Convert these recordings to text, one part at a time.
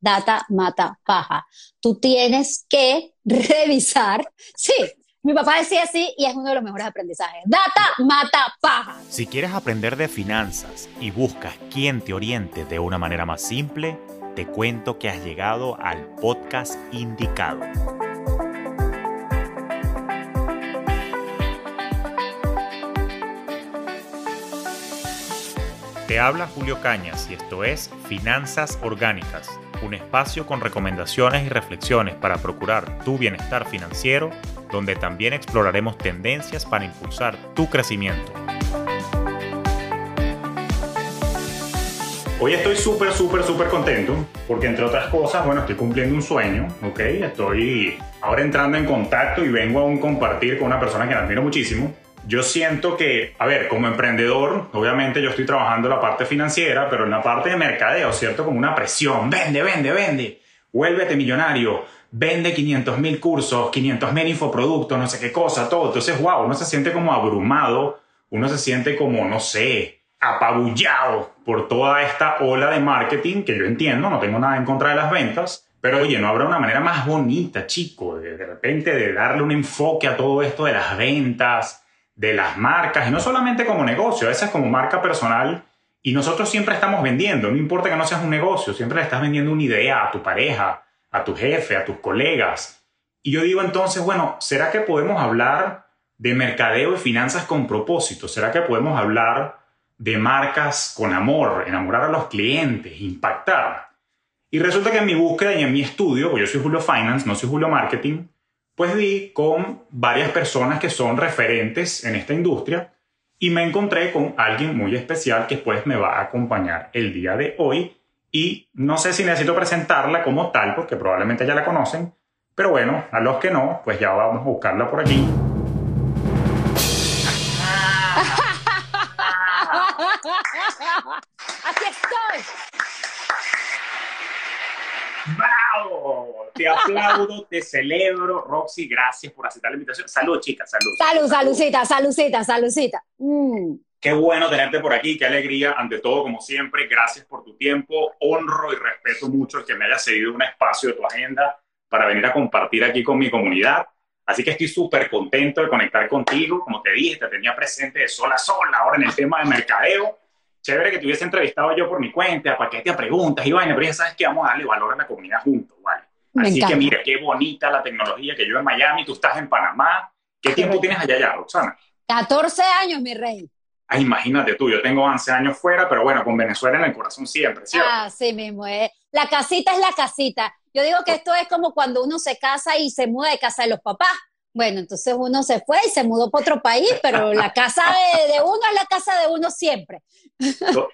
Data mata paja. Tú tienes que revisar, sí, mi papá decía así y es uno de los mejores aprendizajes. Data mata paja. Si quieres aprender de finanzas y buscas quien te oriente de una manera más simple, te cuento que has llegado al podcast indicado. Te habla Julio Cañas y esto es Finanzas Orgánicas, un espacio con recomendaciones y reflexiones para procurar tu bienestar financiero, donde también exploraremos tendencias para impulsar tu crecimiento. Hoy estoy súper, súper, súper contento porque entre otras cosas, bueno, estoy cumpliendo un sueño, ¿ok? Estoy ahora entrando en contacto y vengo a un compartir con una persona que admiro muchísimo yo siento que, a ver, como emprendedor, obviamente yo estoy trabajando la parte financiera, pero en la parte de mercadeo, ¿cierto? Como una presión, vende, vende, vende, vuélvete millonario, vende 500 mil cursos, 500 mil infoproductos, no sé qué cosa, todo. Entonces, wow, uno se siente como abrumado, uno se siente como, no sé, apabullado por toda esta ola de marketing que yo entiendo, no tengo nada en contra de las ventas, pero oye, ¿no habrá una manera más bonita, chico, de, de repente de darle un enfoque a todo esto de las ventas? De las marcas, y no solamente como negocio, a veces como marca personal, y nosotros siempre estamos vendiendo, no importa que no seas un negocio, siempre le estás vendiendo una idea a tu pareja, a tu jefe, a tus colegas. Y yo digo entonces, bueno, ¿será que podemos hablar de mercadeo y finanzas con propósito? ¿Será que podemos hablar de marcas con amor, enamorar a los clientes, impactar? Y resulta que en mi búsqueda y en mi estudio, yo soy Julio Finance, no soy Julio Marketing, pues vi con varias personas que son referentes en esta industria y me encontré con alguien muy especial que pues me va a acompañar el día de hoy y no sé si necesito presentarla como tal porque probablemente ya la conocen, pero bueno, a los que no, pues ya vamos a buscarla por aquí. Aquí estoy. ¡Bravo! Te aplaudo, te celebro. Roxy, gracias por aceptar la invitación. Salud, chicas, salud. Salud, saludcita, saludcita, saludcita. Mm. Qué bueno tenerte por aquí, qué alegría. Ante todo, como siempre, gracias por tu tiempo. Honro y respeto mucho el que me hayas cedido un espacio de tu agenda para venir a compartir aquí con mi comunidad. Así que estoy súper contento de conectar contigo. Como te dije, te tenía presente de sola a sola ahora en el tema de mercadeo chévere que te hubiese entrevistado yo por mi cuenta, para que te preguntas y vaina, pero ya sabes que vamos a darle valor a la comunidad juntos, ¿vale? Así que mira, qué bonita la tecnología que yo en Miami, tú estás en Panamá. ¿Qué tiempo tienes allá ya, Roxana? 14 años, mi rey. Ah, imagínate tú, yo tengo 11 años fuera, pero bueno, con Venezuela en el corazón siempre, ¿cierto? Ah, sí mismo, eh. La casita es la casita. Yo digo que esto es como cuando uno se casa y se muda de casa de los papás. Bueno, entonces uno se fue y se mudó para otro país, pero la casa de, uno es la casa de uno siempre.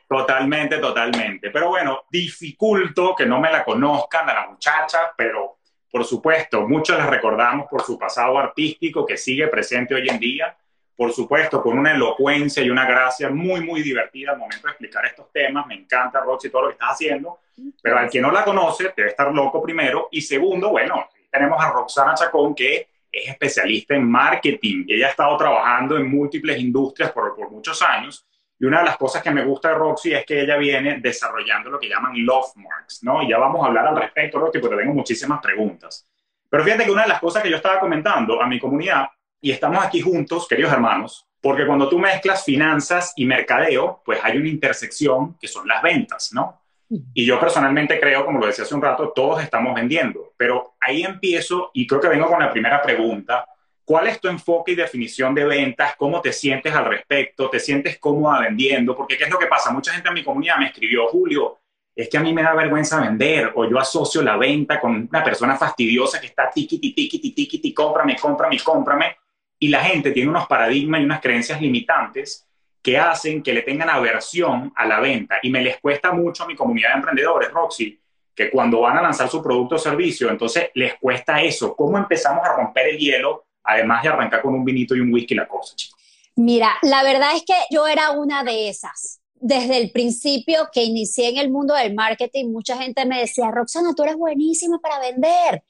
Totalmente, totalmente. Pero bueno, dificulto que no me la conozcan a la muchacha, pero por supuesto, muchos la recordamos por su pasado artístico que sigue presente hoy en día. Por supuesto, con una elocuencia y una gracia muy, muy divertida al momento de explicar estos temas. Me encanta, Roxy, todo lo que estás haciendo. Pero al que no la conoce, debe estar loco primero. Y segundo, bueno, tenemos a Roxana Chacón, que es especialista en marketing. Ella ha estado trabajando en múltiples industrias por, por muchos años. Y una de las cosas que me gusta de Roxy es que ella viene desarrollando lo que llaman love marks, ¿no? Y ya vamos a hablar al respecto, Roxy, porque tengo muchísimas preguntas. Pero fíjate que una de las cosas que yo estaba comentando a mi comunidad, y estamos aquí juntos, queridos hermanos, porque cuando tú mezclas finanzas y mercadeo, pues hay una intersección que son las ventas, ¿no? Y yo personalmente creo, como lo decía hace un rato, todos estamos vendiendo, pero ahí empiezo y creo que vengo con la primera pregunta. ¿Cuál es tu enfoque y definición de ventas? ¿Cómo te sientes al respecto? ¿Te sientes cómoda vendiendo? Porque ¿qué es lo que pasa? Mucha gente en mi comunidad me escribió, Julio, es que a mí me da vergüenza vender o yo asocio la venta con una persona fastidiosa que está tiquiti, tiquiti, tiquiti, cómprame, cómprame, cómprame. Y la gente tiene unos paradigmas y unas creencias limitantes que hacen que le tengan aversión a la venta. Y me les cuesta mucho a mi comunidad de emprendedores, Roxy, que cuando van a lanzar su producto o servicio, entonces les cuesta eso. ¿Cómo empezamos a romper el hielo, además de arrancar con un vinito y un whisky la cosa, chicos? Mira, la verdad es que yo era una de esas. Desde el principio que inicié en el mundo del marketing, mucha gente me decía, Roxana, tú eres buenísima para vender.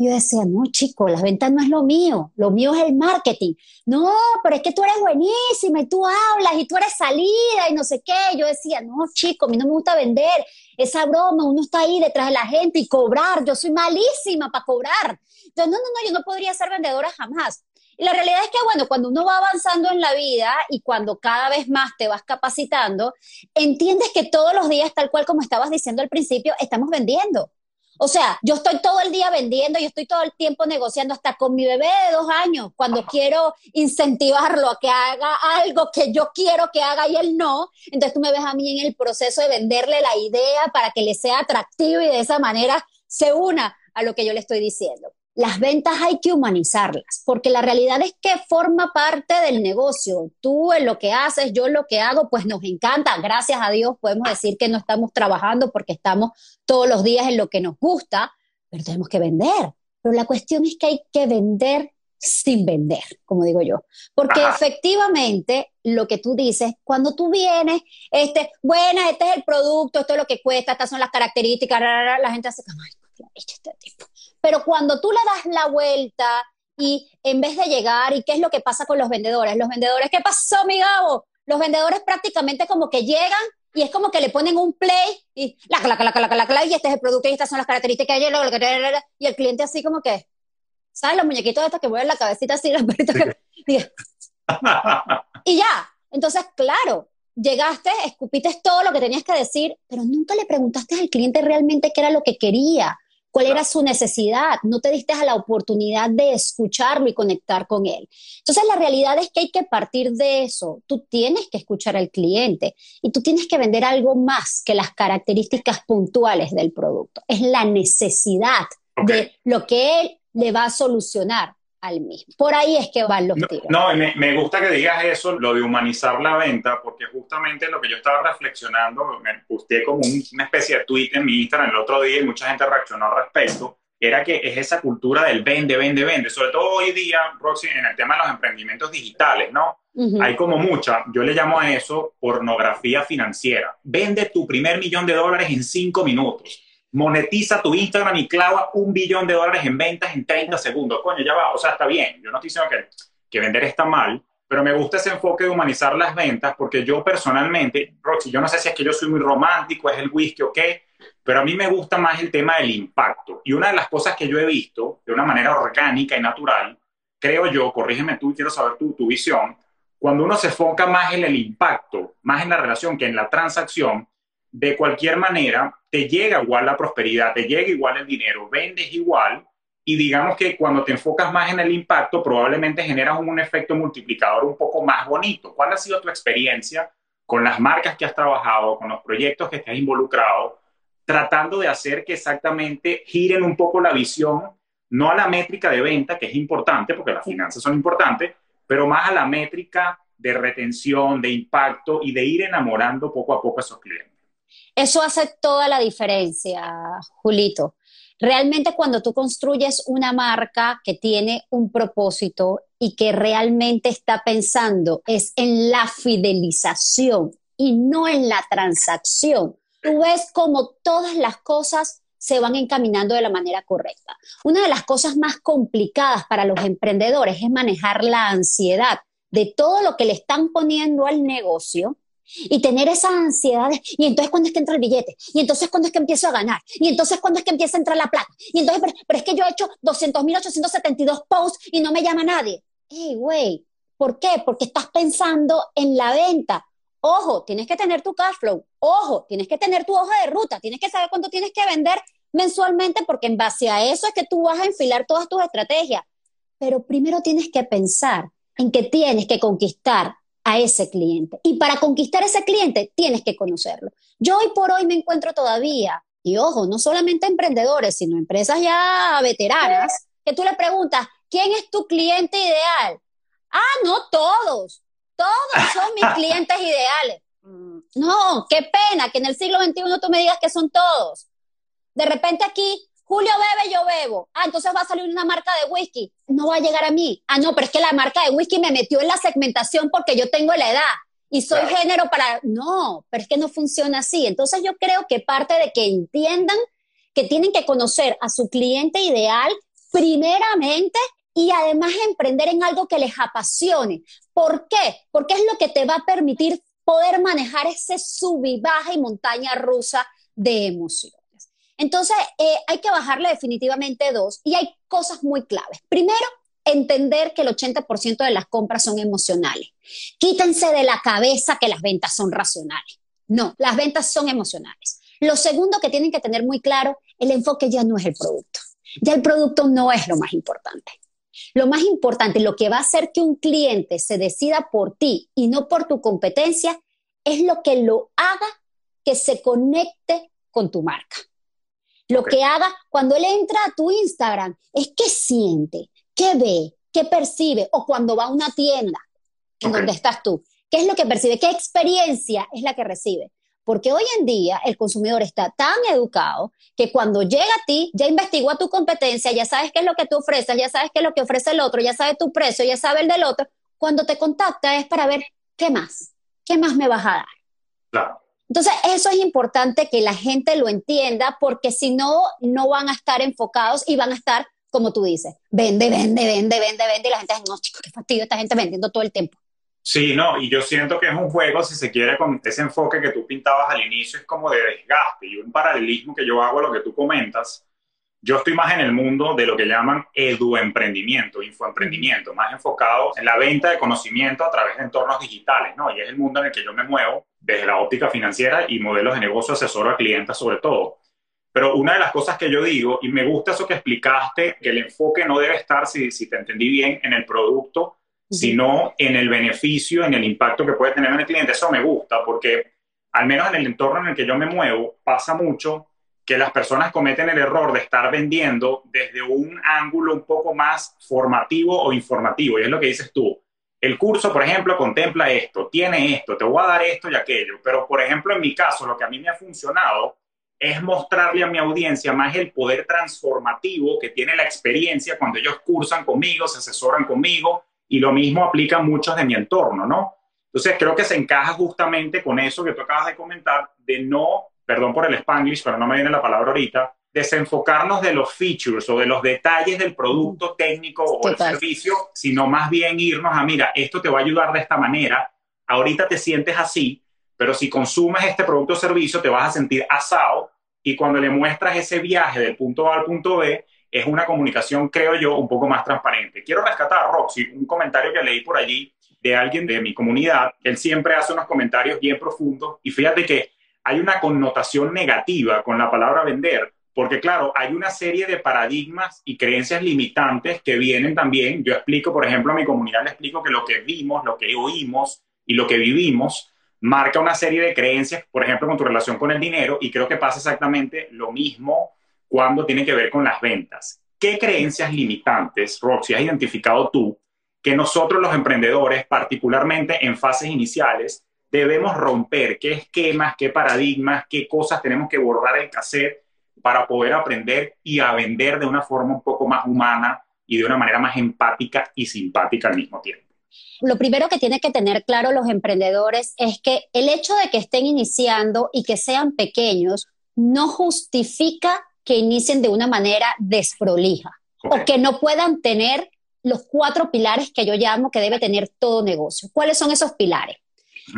Yo decía, no, chico, las ventas no es lo mío, lo mío es el marketing. No, pero es que tú eres buenísima y tú hablas y tú eres salida y no sé qué. Yo decía, no, chico, a mí no me gusta vender esa broma, uno está ahí detrás de la gente y cobrar, yo soy malísima para cobrar. Entonces, no, no, no, yo no podría ser vendedora jamás. Y la realidad es que, bueno, cuando uno va avanzando en la vida y cuando cada vez más te vas capacitando, entiendes que todos los días, tal cual como estabas diciendo al principio, estamos vendiendo. O sea, yo estoy todo el día vendiendo, yo estoy todo el tiempo negociando hasta con mi bebé de dos años, cuando quiero incentivarlo a que haga algo que yo quiero que haga y él no. Entonces tú me ves a mí en el proceso de venderle la idea para que le sea atractivo y de esa manera se una a lo que yo le estoy diciendo las ventas hay que humanizarlas, porque la realidad es que forma parte del negocio. Tú en lo que haces, yo en lo que hago, pues nos encanta. Gracias a Dios podemos decir que no estamos trabajando porque estamos todos los días en lo que nos gusta, pero tenemos que vender. Pero la cuestión es que hay que vender sin vender, como digo yo. Porque efectivamente, lo que tú dices, cuando tú vienes, este, bueno, este es el producto, esto es lo que cuesta, estas son las características, la gente hace como, ay, este tipo pero cuando tú le das la vuelta y en vez de llegar, ¿y qué es lo que pasa con los vendedores? Los vendedores, ¿qué pasó, mi Gabo? Los vendedores prácticamente como que llegan y es como que le ponen un play y la, la, la, la, la, la, y este es el producto y estas son las características y el cliente así como que, ¿sabes? Los muñequitos estos que mueven la cabecita así, y ya. Entonces, claro, llegaste, escupiste todo lo que tenías que decir, pero nunca le preguntaste al cliente realmente qué era lo que quería cuál era su necesidad, no te diste a la oportunidad de escucharlo y conectar con él. Entonces la realidad es que hay que partir de eso. Tú tienes que escuchar al cliente y tú tienes que vender algo más que las características puntuales del producto. Es la necesidad de lo que él le va a solucionar al mismo. Por ahí es que van los tiros. No, me, me, gusta que digas eso, lo de humanizar la venta, porque justamente lo que yo estaba reflexionando, me puse como una especie de tweet en mi Instagram el otro día y mucha gente reaccionó al respecto, era que es esa cultura del vende, vende, vende, sobre todo hoy día, Roxy, en el tema de los emprendimientos digitales, ¿no? Hay como mucha, yo le llamo a eso pornografía financiera. Vende tu primer millón de dólares en cinco minutos monetiza tu Instagram y clava un billón de dólares en ventas en 30 segundos. Coño, ya va, o sea, está bien. Yo no estoy diciendo que, que vender está mal, pero me gusta ese enfoque de humanizar las ventas porque yo personalmente, Roxy, yo no sé si es que yo soy muy romántico, es el whisky o qué, pero a mí me gusta más el tema del impacto. Y una de las cosas que yo he visto de una manera orgánica y natural, creo yo, corrígeme tú, quiero saber tu, tu visión, cuando uno se enfoca más en el impacto, más en la relación que en la transacción, de cualquier manera, te llega igual la prosperidad, te llega igual el dinero, vendes igual y digamos que cuando te enfocas más en el impacto, probablemente generas un, efecto multiplicador un poco más bonito. ¿Cuál ha sido tu experiencia con las marcas que has trabajado, con los proyectos que te has involucrado, tratando de hacer que exactamente giren un poco la visión, no a la métrica de venta, que es importante, porque las finanzas son importantes, pero más a la métrica de retención, de impacto y de ir enamorando poco a poco a esos clientes? Eso hace toda la diferencia, Julito. Realmente cuando tú construyes una marca que tiene un propósito y que realmente está pensando es en la fidelización y no en la transacción, tú ves como todas las cosas se van encaminando de la manera correcta. Una de las cosas más complicadas para los emprendedores es manejar la ansiedad de todo lo que le están poniendo al negocio y tener esa ansiedad, y entonces cuándo es que entra el billete, y entonces cuándo es que empiezo a ganar, y entonces cuándo es que empieza a entrar la plata, y entonces, pero, es que yo he hecho 200.872 posts y no me llama nadie. Hey, güey, ¿por qué? Porque estás pensando en la venta. Ojo, tienes que tener tu cash flow. Ojo, tienes que tener tu hoja de ruta. Tienes que saber cuánto tienes que vender mensualmente porque en base a eso es que tú vas a enfilar todas tus estrategias. Pero primero tienes que pensar en que tienes que conquistar a ese cliente. Y para conquistar ese cliente tienes que conocerlo. Yo hoy por hoy me encuentro todavía, y ojo, no solamente emprendedores, sino empresas ya veteranas, que tú le preguntas, ¿quién es tu cliente ideal? Ah, no todos, todos son mis clientes ideales. Mm, no, qué pena que en el siglo XXI tú me digas que son todos. De repente aquí Julio bebe, yo bebo. Ah, entonces va a salir una marca de whisky. No va a llegar a mí. Ah, no, pero es que la marca de whisky me metió en la segmentación porque yo tengo la edad y soy género para... No, pero es que no funciona así. Entonces yo creo que parte de que entiendan que tienen que conocer a su cliente ideal primeramente y además emprender en algo que les apasione. ¿Por qué? Porque es lo que te va a permitir poder manejar ese sub y baja y montaña rusa de emociones. Entonces, eh, hay que bajarle definitivamente dos y hay cosas muy claves. Primero, entender que el 80% de las compras son emocionales. Quítense de la cabeza que las ventas son racionales. No, las ventas son emocionales. Lo segundo que tienen que tener muy claro, el enfoque ya no es el producto. Ya el producto no es lo más importante. Lo más importante, lo que va a hacer que un cliente se decida por ti y no por tu competencia, es lo que lo haga que se conecte con tu marca. Lo que haga cuando él entra a tu Instagram es qué siente, qué ve, qué percibe, o cuando va a una tienda en donde estás tú, qué es lo que percibe, qué experiencia es la que recibe. Porque hoy en día el consumidor está tan educado que cuando llega a ti, ya investigó a tu competencia, ya sabes qué es lo que tú ofreces, ya sabes qué es lo que ofrece el otro, ya sabe tu precio, ya sabe el del otro. Cuando te contacta es para ver qué más, qué más me vas a dar. Claro. Entonces, eso es importante que la gente lo entienda porque si no, no van a estar enfocados y van a estar, como tú dices, vende, vende, vende, vende, vende. Y la gente dice, no, chicos, qué fastidio esta gente vendiendo todo el tiempo. Sí, no, y yo siento que es un juego, si se quiere, con ese enfoque que tú pintabas al inicio, es como de desgaste y un paralelismo que yo hago a lo que tú comentas. Yo estoy más en el mundo de lo que llaman eduemprendimiento, infoemprendimiento, más enfocado en la venta de conocimiento a través de entornos digitales, ¿no? Y es el mundo en el que yo me muevo desde la óptica financiera y modelos de negocio asesor a clientes sobre todo. Pero una de las cosas que yo digo, y me gusta eso que explicaste, que el enfoque no debe estar, si, si te entendí bien, en el producto, sino en el beneficio, en el impacto que puede tener en el cliente. Eso me gusta porque, al menos en el entorno en el que yo me muevo, pasa mucho que las personas cometen el error de estar vendiendo desde un ángulo un poco más formativo o informativo. Y es lo que dices tú. El curso, por ejemplo, contempla esto, tiene esto, te voy a dar esto y aquello. Pero, por ejemplo, en mi caso, lo que a mí me ha funcionado es mostrarle a mi audiencia más el poder transformativo que tiene la experiencia cuando ellos cursan conmigo, se asesoran conmigo y lo mismo aplica a muchos de mi entorno, ¿no? Entonces creo que se encaja justamente con eso que tú acabas de comentar, de no, perdón por el spanglish, pero no me viene la palabra ahorita, desenfocarnos de los features o de los detalles del producto técnico o el servicio, sino más bien irnos a, mira, esto te va a ayudar de esta manera, ahorita te sientes así, pero si consumes este producto o servicio te vas a sentir asado y cuando le muestras ese viaje del punto A al punto B, es una comunicación, creo yo, un poco más transparente. Quiero rescatar, Roxy, un comentario que leí por allí de alguien de mi comunidad. Él siempre hace unos comentarios bien profundos y fíjate que hay una connotación negativa con la palabra vender, porque claro, hay una serie de paradigmas y creencias limitantes que vienen también. Yo explico, por ejemplo, a mi comunidad le explico que lo que vimos, lo que oímos y lo que vivimos marca una serie de creencias, por ejemplo, con tu relación con el dinero, y creo que pasa exactamente lo mismo cuando tiene que ver con las ventas. ¿Qué creencias limitantes, Roxy, has identificado tú que nosotros los emprendedores, particularmente en fases iniciales, debemos romper? ¿Qué esquemas, qué paradigmas, qué cosas tenemos que borrar el cassette para poder aprender y a vender de una forma un poco más humana y de una manera más empática y simpática al mismo tiempo? Lo primero que tienen que tener claro los emprendedores es que el hecho de que estén iniciando y que sean pequeños no justifica que inicien de una manera desprolija o que no puedan tener los cuatro pilares que yo llamo que debe tener todo negocio. ¿Cuáles son esos pilares?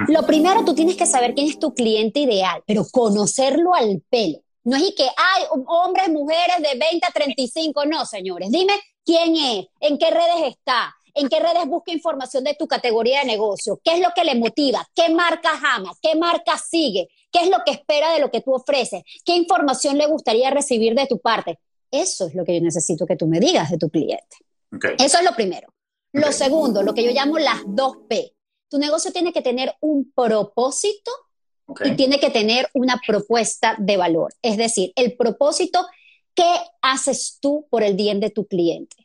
Lo primero, tú tienes que saber quién es tu cliente ideal, pero conocerlo al pelo. No es y que hay hombres, mujeres de 20 a 35, no, señores. Dime quién es, en qué redes está, en qué redes busca información de tu categoría de negocio, qué es lo que le motiva, qué marca ama, qué marca sigue, qué es lo que espera de lo que tú ofreces, qué información le gustaría recibir de tu parte. Eso es lo que yo necesito que tú me digas de tu cliente. Eso es lo primero. Lo segundo, lo que yo llamo las dos P. Tu negocio tiene que tener un propósito y tiene que tener una propuesta de valor. Es decir, el propósito, ¿qué haces tú por el bien de tu cliente?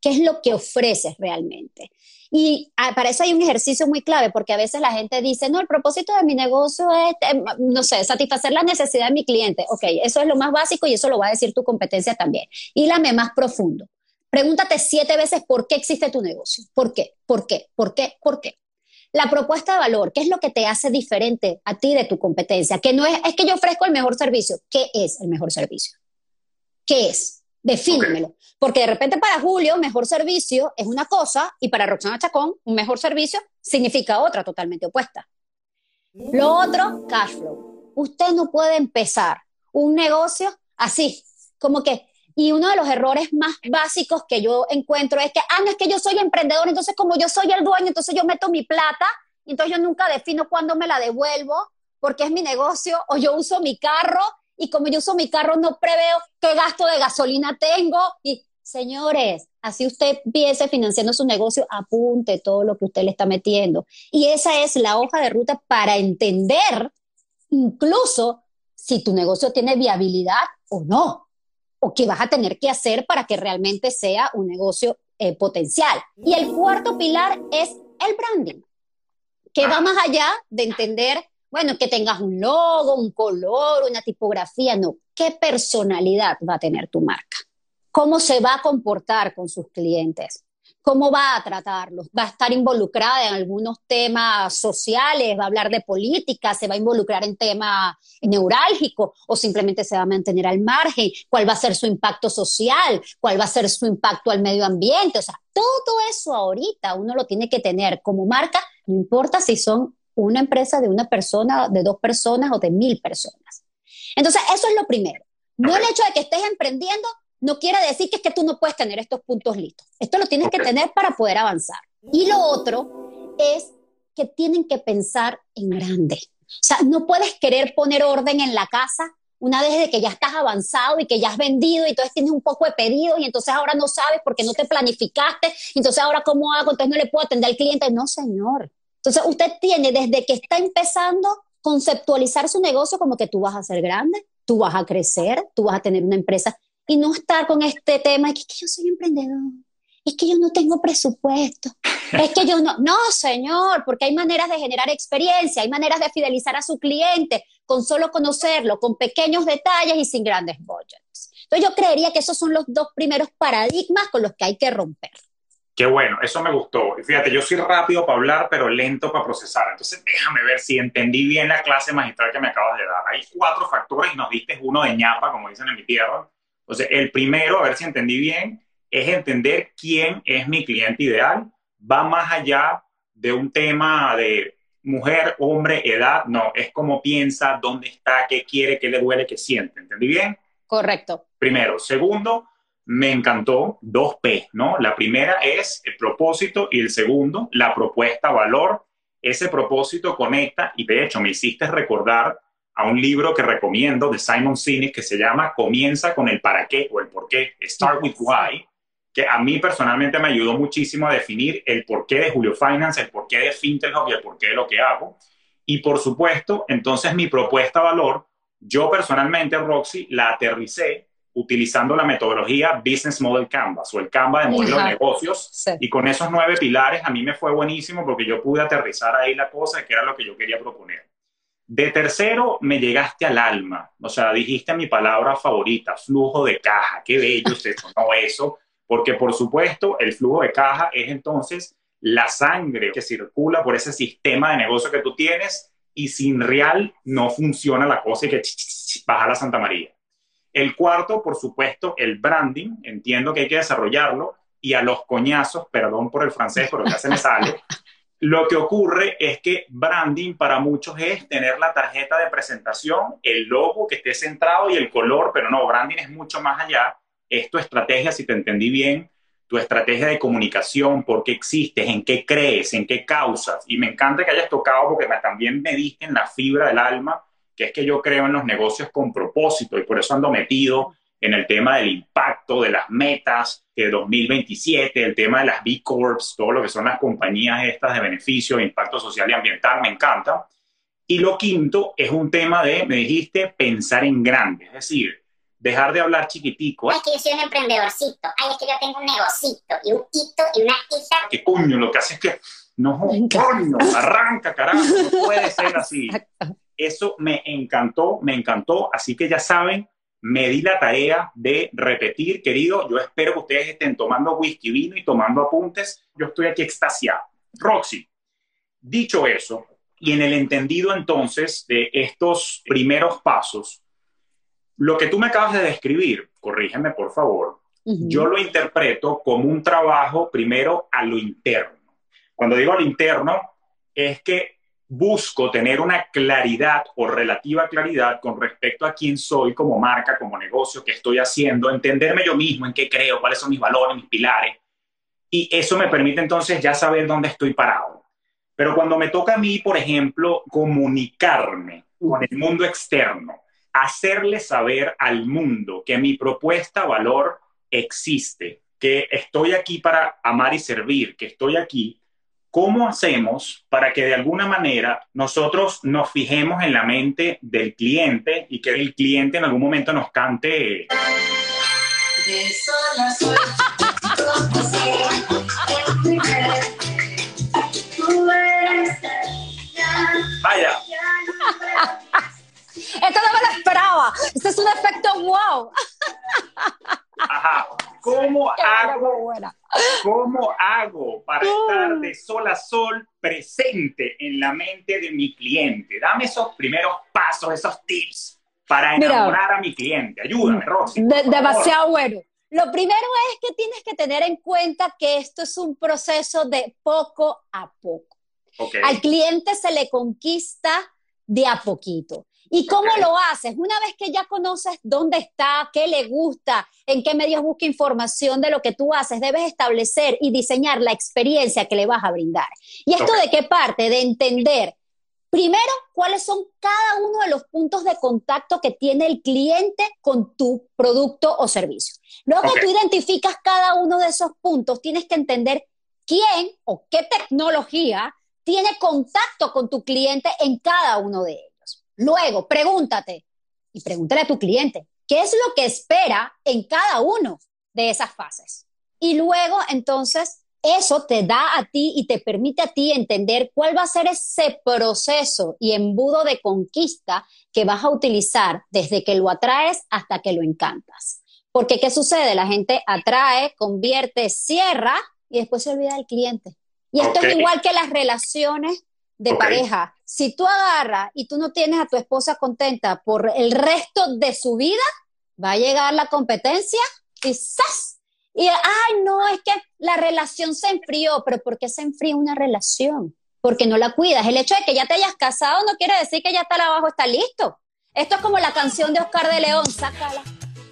¿Qué es lo que ofreces realmente? Y ah, para eso hay un ejercicio muy clave, porque a veces la gente dice, no, el propósito de mi negocio es, em, no sé, satisfacer la necesidad de mi cliente. Ok, eso es lo más básico y eso lo va a decir tu competencia también. Y lame más profundo. Pregúntate siete veces por qué existe tu negocio. ¿Por qué? ¿Por qué? ¿Por qué? ¿Por qué? La propuesta de valor, ¿qué es lo que te hace diferente a ti de tu competencia? Que no es, es que yo ofrezco el mejor servicio. ¿Qué es el mejor servicio? ¿Qué es? Defínemelo. Porque de repente para Julio, mejor servicio es una cosa y para Roxana Chacón, un mejor servicio significa otra totalmente opuesta. Lo otro, cash flow. Usted no puede empezar un negocio así, como que, y uno de los errores más básicos que yo encuentro es que, ah, no es que yo soy emprendedor, entonces como yo soy el dueño, entonces yo meto mi plata, entonces yo nunca defino cuándo me la devuelvo, porque es mi negocio, o yo uso mi carro, y como yo uso mi carro no preveo qué gasto de gasolina tengo, y señores, así usted empiece financiando su negocio, apunte todo lo que usted le está metiendo. Y esa es la hoja de ruta para entender incluso si tu negocio tiene viabilidad o no, o qué vas a tener que hacer para que realmente sea un negocio eh, potencial. Y el cuarto pilar es el branding, que va más allá de entender, bueno, que tengas un logo, un color, una tipografía, no, qué personalidad va a tener tu marca cómo se va a comportar con sus clientes, cómo va a tratarlos, va a estar involucrada en algunos temas sociales, va a hablar de política, se va a involucrar en temas neurálgicos o simplemente se va a mantener al margen, cuál va a ser su impacto social, cuál va a ser su impacto al medio ambiente, o sea, todo eso ahorita uno lo tiene que tener como marca, no importa si son una empresa de una persona, de dos personas o de mil personas. Entonces, eso es lo primero. No el hecho de que estés emprendiendo no quiere decir que es que tú no puedes tener estos puntos listos. Esto lo tienes que tener para poder avanzar. Y lo otro es que tienen que pensar en grande. O sea, no puedes querer poner orden en la casa una vez de que ya estás avanzado y que ya has vendido y entonces tienes un poco de pedido y entonces ahora no sabes porque no te planificaste, entonces ahora cómo hago, entonces no le puedo atender al cliente. No, señor. Entonces usted tiene desde que está empezando conceptualizar su negocio como que tú vas a ser grande, tú vas a crecer, tú vas a tener una empresa y no estar con este tema es que yo soy emprendedor, es que yo no tengo presupuesto, es que yo no, no, señor, porque hay maneras de generar experiencia, hay maneras de fidelizar a su cliente con solo conocerlo, con pequeños detalles y sin grandes budgets. Entonces yo creería que esos son los dos primeros paradigmas con los que hay que romper. Qué bueno, eso me gustó. Y fíjate, yo soy rápido para hablar, pero lento para procesar. Entonces, déjame ver si entendí bien la clase magistral que me acabas de dar. Hay cuatro factores y nos diste uno de ñapa, como dicen en mi tierra, entonces, el primero, a ver si entendí bien, es entender quién es mi cliente ideal. Va más allá de un tema de mujer, hombre, edad. No, es cómo piensa, dónde está, qué quiere, qué le duele, qué siente. ¿Entendí bien? Correcto. Primero. Segundo, me encantó dos P, ¿no? La primera es el propósito y el segundo, la propuesta valor. Ese propósito conecta y de hecho me hiciste recordar a un libro que recomiendo de Simon Sinek que se llama Comienza con el para qué o el por qué, Start with Why, que a mí personalmente me ayudó muchísimo a definir el porqué de Julio Finance, el porqué de FinTech y el porqué de lo que hago. Y por supuesto, entonces mi propuesta de valor, yo personalmente, Roxy, la aterricé utilizando la metodología Business Model Canvas o el Canva de modelo de negocios. Y con esos nueve pilares a mí me fue buenísimo porque yo pude aterrizar ahí la cosa que era lo que yo quería proponer. De tercero, me llegaste al alma. O sea, dijiste mi palabra favorita, flujo de caja. Qué bello se sonó eso. Porque, por supuesto, el flujo de caja es entonces la sangre que circula por ese sistema de negocio que tú tienes y sin real no funciona la cosa y que baja la Santa María. El cuarto, por supuesto, el branding. Entiendo que hay que desarrollarlo y a los coñazos, perdón por el francés, pero ya se me sale, lo que ocurre es que branding para muchos es tener la tarjeta de presentación, el logo que esté centrado y el color, pero no, branding es mucho más allá. Es tu estrategia, si te entendí bien, tu estrategia de comunicación, por qué existes, en qué crees, en qué causas. Y me encanta que hayas tocado porque también me diste en la fibra del alma, que es que yo creo en los negocios con propósito y por eso ando metido en el tema del impacto, de las metas de 2027, el tema de las B Corps, todo lo que son las compañías estas de beneficio, de impacto social y ambiental, me encanta. Y lo quinto es un tema de, me dijiste, pensar en grande, es decir, dejar de hablar chiquitico. Ay, que yo soy un emprendedorcito, ay, es que yo tengo un negocito y un hito y una hija. ¿Qué coño? Lo que hace es que, no, coño, arranca, carajo, no puede ser así. Eso me encantó, me encantó, así que ya saben, me di la tarea de repetir, querido, yo espero que ustedes estén tomando whisky vino y tomando apuntes, yo estoy aquí extasiado. Roxy, dicho eso, y en el entendido entonces de estos primeros pasos, lo que tú me acabas de describir, corrígeme por favor, yo lo interpreto como un trabajo primero a lo interno. Cuando digo a lo interno, es que busco tener una claridad o relativa claridad con respecto a quién soy como marca, como negocio, qué estoy haciendo, entenderme yo mismo, en qué creo, cuáles son mis valores, mis pilares. Y eso me permite entonces ya saber dónde estoy parado. Pero cuando me toca a mí, por ejemplo, comunicarme con el mundo externo, hacerle saber al mundo que mi propuesta valor existe, que estoy aquí para amar y servir, que estoy aquí ¿Cómo hacemos para que de alguna manera nosotros nos fijemos en la mente del cliente y que el cliente en algún momento nos cante... Vaya. Esto no me lo esperaba. Este es un efecto wow. Ajá. ¿Cómo hago, ¿Cómo hago para estar de sol a sol presente en la mente de mi cliente? Dame esos primeros pasos, esos tips para enamorar a mi cliente. Ayúdame, Rosy. demasiado bueno. Lo primero es que tienes que tener en cuenta que esto es un proceso de poco a poco. Al cliente se le conquista de a poquito. ¿Y cómo lo haces? Una vez que ya conoces dónde está, qué le gusta, en qué medios busca información de lo que tú haces, debes establecer y diseñar la experiencia que le vas a brindar. ¿Y esto de qué parte? De entender, primero, cuáles son cada uno de los puntos de contacto que tiene el cliente con tu producto o servicio. Luego que tú identificas cada uno de esos puntos, tienes que entender quién o qué tecnología tiene contacto con tu cliente en cada uno de ellos. Luego, pregúntate y pregúntale a tu cliente, ¿qué es lo que espera en cada uno de esas fases? Y luego, entonces, eso te da a ti y te permite a ti entender cuál va a ser ese proceso y embudo de conquista que vas a utilizar desde que lo atraes hasta que lo encantas. Porque, ¿qué sucede? La gente atrae, convierte, cierra y después se olvida del cliente. Y esto es igual que las relaciones de pareja, si tú agarras y tú no tienes a tu esposa contenta por el resto de su vida, va a llegar la competencia y ¡zas! Y, ay, no, es que la relación se enfrió, pero ¿por qué se enfría una relación? Porque no la cuidas. El hecho de que ya te hayas casado no quiere decir que ya está abajo está listo. Esto es como la canción de Oscar de León, sácala,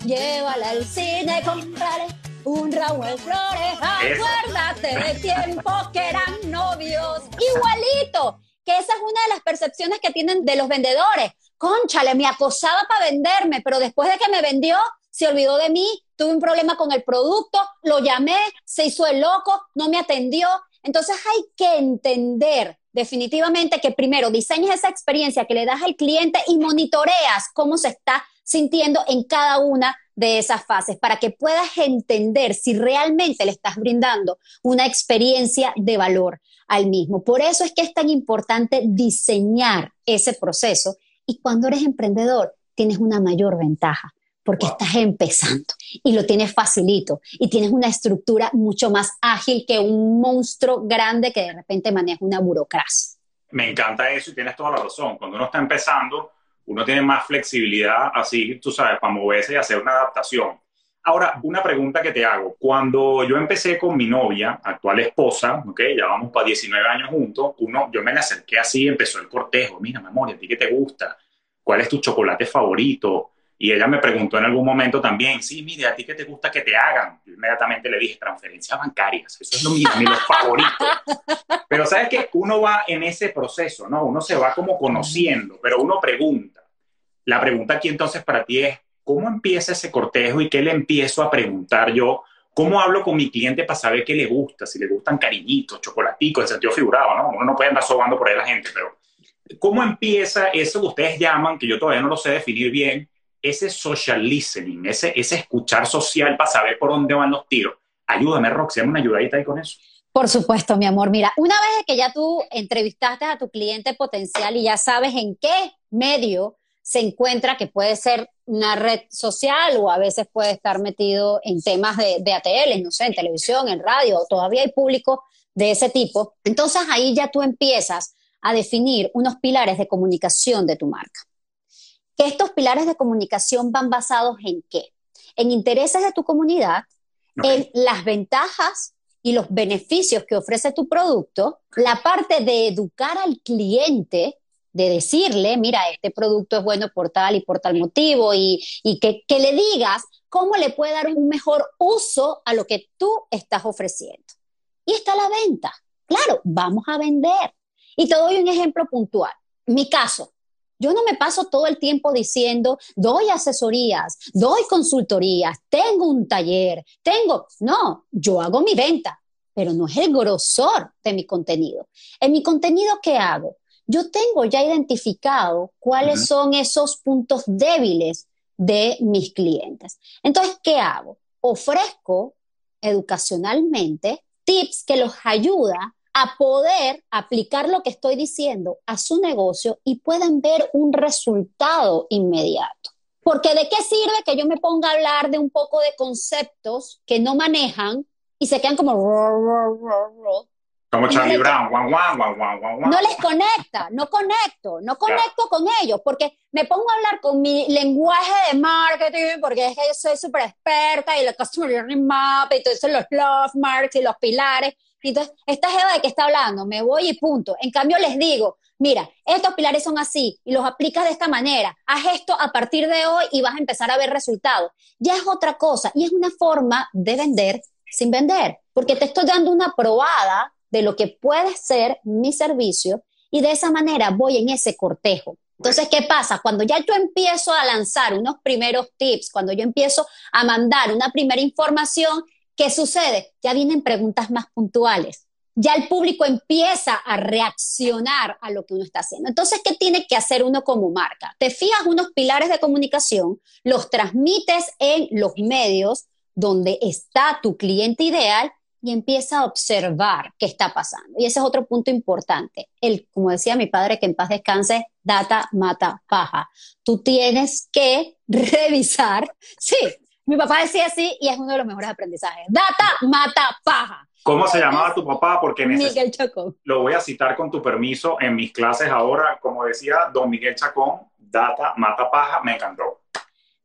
llévala al cine, compraré un ramo de flores, acuérdate de tiempos que eran novios. Igualito, que esa es una de las percepciones que tienen de los vendedores. Conchale, me acosaba para venderme, pero después de que me vendió, se olvidó de mí, tuve un problema con el producto, lo llamé, se hizo el loco, no me atendió. Entonces hay que entender definitivamente que primero diseñas esa experiencia que le das al cliente y monitoreas cómo se está sintiendo en cada una de esas fases para que puedas entender si realmente le estás brindando una experiencia de valor al mismo. Por eso es que es tan importante diseñar ese proceso y cuando eres emprendedor tienes una mayor ventaja porque estás empezando y lo tienes facilito y tienes una estructura mucho más ágil que un monstruo grande que de repente maneja una burocracia. Me encanta eso y tienes toda la razón. Cuando uno está empezando, uno tiene más flexibilidad así, tú sabes, para moverse y hacer una adaptación. Ahora, una pregunta que te hago. Cuando yo empecé con mi novia, actual esposa, ¿ok? Ya vamos para 19 años juntos, uno, yo me la acerqué así, empezó el cortejo. Mira, mi amor, ¿a ti qué te gusta? ¿Cuál es tu chocolate favorito? Y ella me preguntó en algún momento también, sí, mire, ¿a ti qué te gusta que te hagan? Yo inmediatamente le dije, transferencias bancarias, eso es lo mío, mi favorito. Pero sabes que uno va en ese proceso, ¿no? Uno se va como conociendo, pero uno pregunta. La pregunta aquí entonces para ti es, ¿cómo empieza ese cortejo y qué le empiezo a preguntar yo? ¿Cómo hablo con mi cliente para saber qué le gusta? Si le gustan cariñitos, chocolaticos, en sentido figurado, ¿no? Uno no puede andar sobando por ahí la gente, pero ¿cómo empieza eso que ustedes llaman, que yo todavía no lo sé definir bien, ese social listening, ese, ese escuchar social para saber por dónde van los tiros. Ayúdame, Roxy, dame una ayudadita ahí con eso. Por supuesto, mi amor. Mira, una vez que ya tú entrevistaste a tu cliente potencial y ya sabes en qué medio se encuentra, que puede ser una red social o a veces puede estar metido en temas de, de ATL, no sé, en televisión, en radio, todavía hay público de ese tipo. Entonces ahí ya tú empiezas a definir unos pilares de comunicación de tu marca que estos pilares de comunicación van basados en qué? En intereses de tu comunidad, en las ventajas y los beneficios que ofrece tu producto, la parte de educar al cliente, de decirle, mira, este producto es bueno por tal y por tal motivo, y, que, que le digas cómo le puede dar un mejor uso a lo que tú estás ofreciendo. Y está la venta. Claro, vamos a vender. Y te doy un ejemplo puntual. Mi caso, yo no me paso todo el tiempo diciendo, doy asesorías, doy consultorías, tengo un taller, tengo, no, yo hago mi venta, pero no es el grosor de mi contenido. En mi contenido, ¿qué hago? Yo tengo ya identificado cuáles son esos puntos débiles de mis clientes. Entonces, ¿qué hago? Ofrezco educacionalmente tips que los ayuda a poder aplicar lo que estoy diciendo a su negocio y puedan ver un resultado inmediato. Porque de qué sirve que yo me ponga a hablar de un poco de conceptos que no manejan y se quedan como como Charlie Brown, No les conecta, no conecto, no conecto con ellos, porque me pongo a hablar con mi lenguaje de marketing, porque es que yo soy súper experta y la Customer Learning Map y todo eso, los love marks y los pilares. Entonces, esta jeva de que está hablando, me voy y punto. En cambio, les digo, mira, estos pilares son así y los aplicas de esta manera. Haz esto a partir de hoy y vas a empezar a ver resultados. Ya es otra cosa y es una forma de vender sin vender, porque te estoy dando una probada de lo que puede ser mi servicio y de esa manera voy en ese cortejo. Entonces, ¿qué pasa? Cuando ya yo empiezo a lanzar unos primeros tips, cuando yo empiezo a mandar una primera información, ¿qué sucede? Ya vienen preguntas más puntuales. Ya el público empieza a reaccionar a lo que uno está haciendo. Entonces, ¿qué tiene que hacer uno como marca? Te fijas unos pilares de comunicación, los transmites en los medios donde está tu cliente ideal y empieza a observar qué está pasando. Y ese es otro punto importante. El, como decía mi padre, que en paz descanse, data mata paja. Tú tienes que revisar. Sí, mi papá decía así y es uno de los mejores aprendizajes. Data mata paja. ¿Cómo se llamaba tu papá? Porque Miguel Chacón. Lo voy a citar con tu permiso en mis clases ahora. Como decía don Miguel Chacón, data mata paja, me encantó.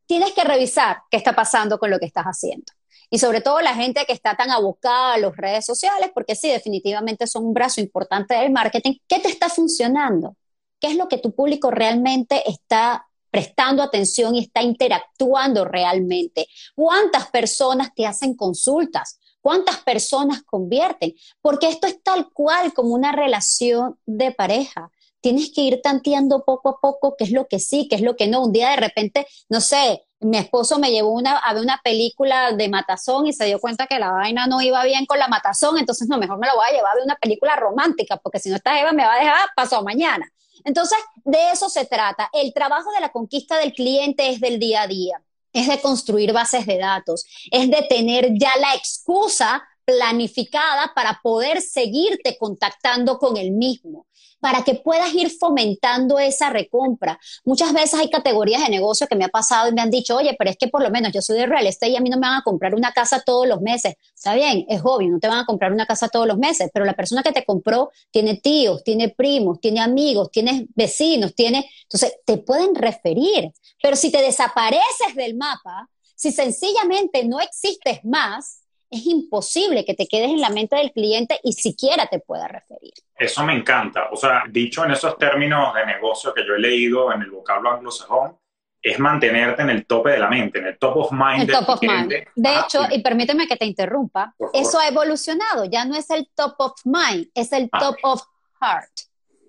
Tienes que revisar qué está pasando con lo que estás haciendo y sobre todo la gente que está tan abocada a las redes sociales, porque sí, definitivamente son un brazo importante del marketing, ¿qué te está funcionando? ¿Qué es lo que tu público realmente está prestando atención y está interactuando realmente? ¿Cuántas personas te hacen consultas? ¿Cuántas personas convierten? Porque esto es tal cual como una relación de pareja tienes que ir tanteando poco a poco qué es lo que sí, qué es lo que no. Un día de repente, no sé, mi esposo me llevó una, a ver una película de matazón y se dio cuenta que la vaina no iba bien con la matazón, entonces no, mejor me lo voy a llevar a ver una película romántica, porque si no esta Eva me va a dejar pasado mañana. Entonces, de eso se trata. El trabajo de la conquista del cliente es del día a día, es de construir bases de datos, es de tener ya la excusa planificada para poder seguirte contactando con el mismo para que puedas ir fomentando esa recompra. Muchas veces hay categorías de negocio que me ha pasado y me han dicho, oye, pero es que por lo menos yo soy de real estate y a mí no me van a comprar una casa todos los meses. Está bien, es obvio, no te van a comprar una casa todos los meses, pero la persona que te compró tiene tíos, tiene primos, tiene amigos, tiene vecinos, tiene... Entonces, te pueden referir, pero si te desapareces del mapa, si sencillamente no existes más, es imposible que te quedes en la mente del cliente y siquiera te pueda referir. Eso me encanta. O sea, dicho en esos términos de negocio que yo he leído en el vocablo anglosajón, es mantenerte en el tope de la mente, en el top of mind. top of mind. De ah, hecho, y permíteme que te interrumpa, eso ha evolucionado. Ya no es el top of mind, es el ah, top of heart.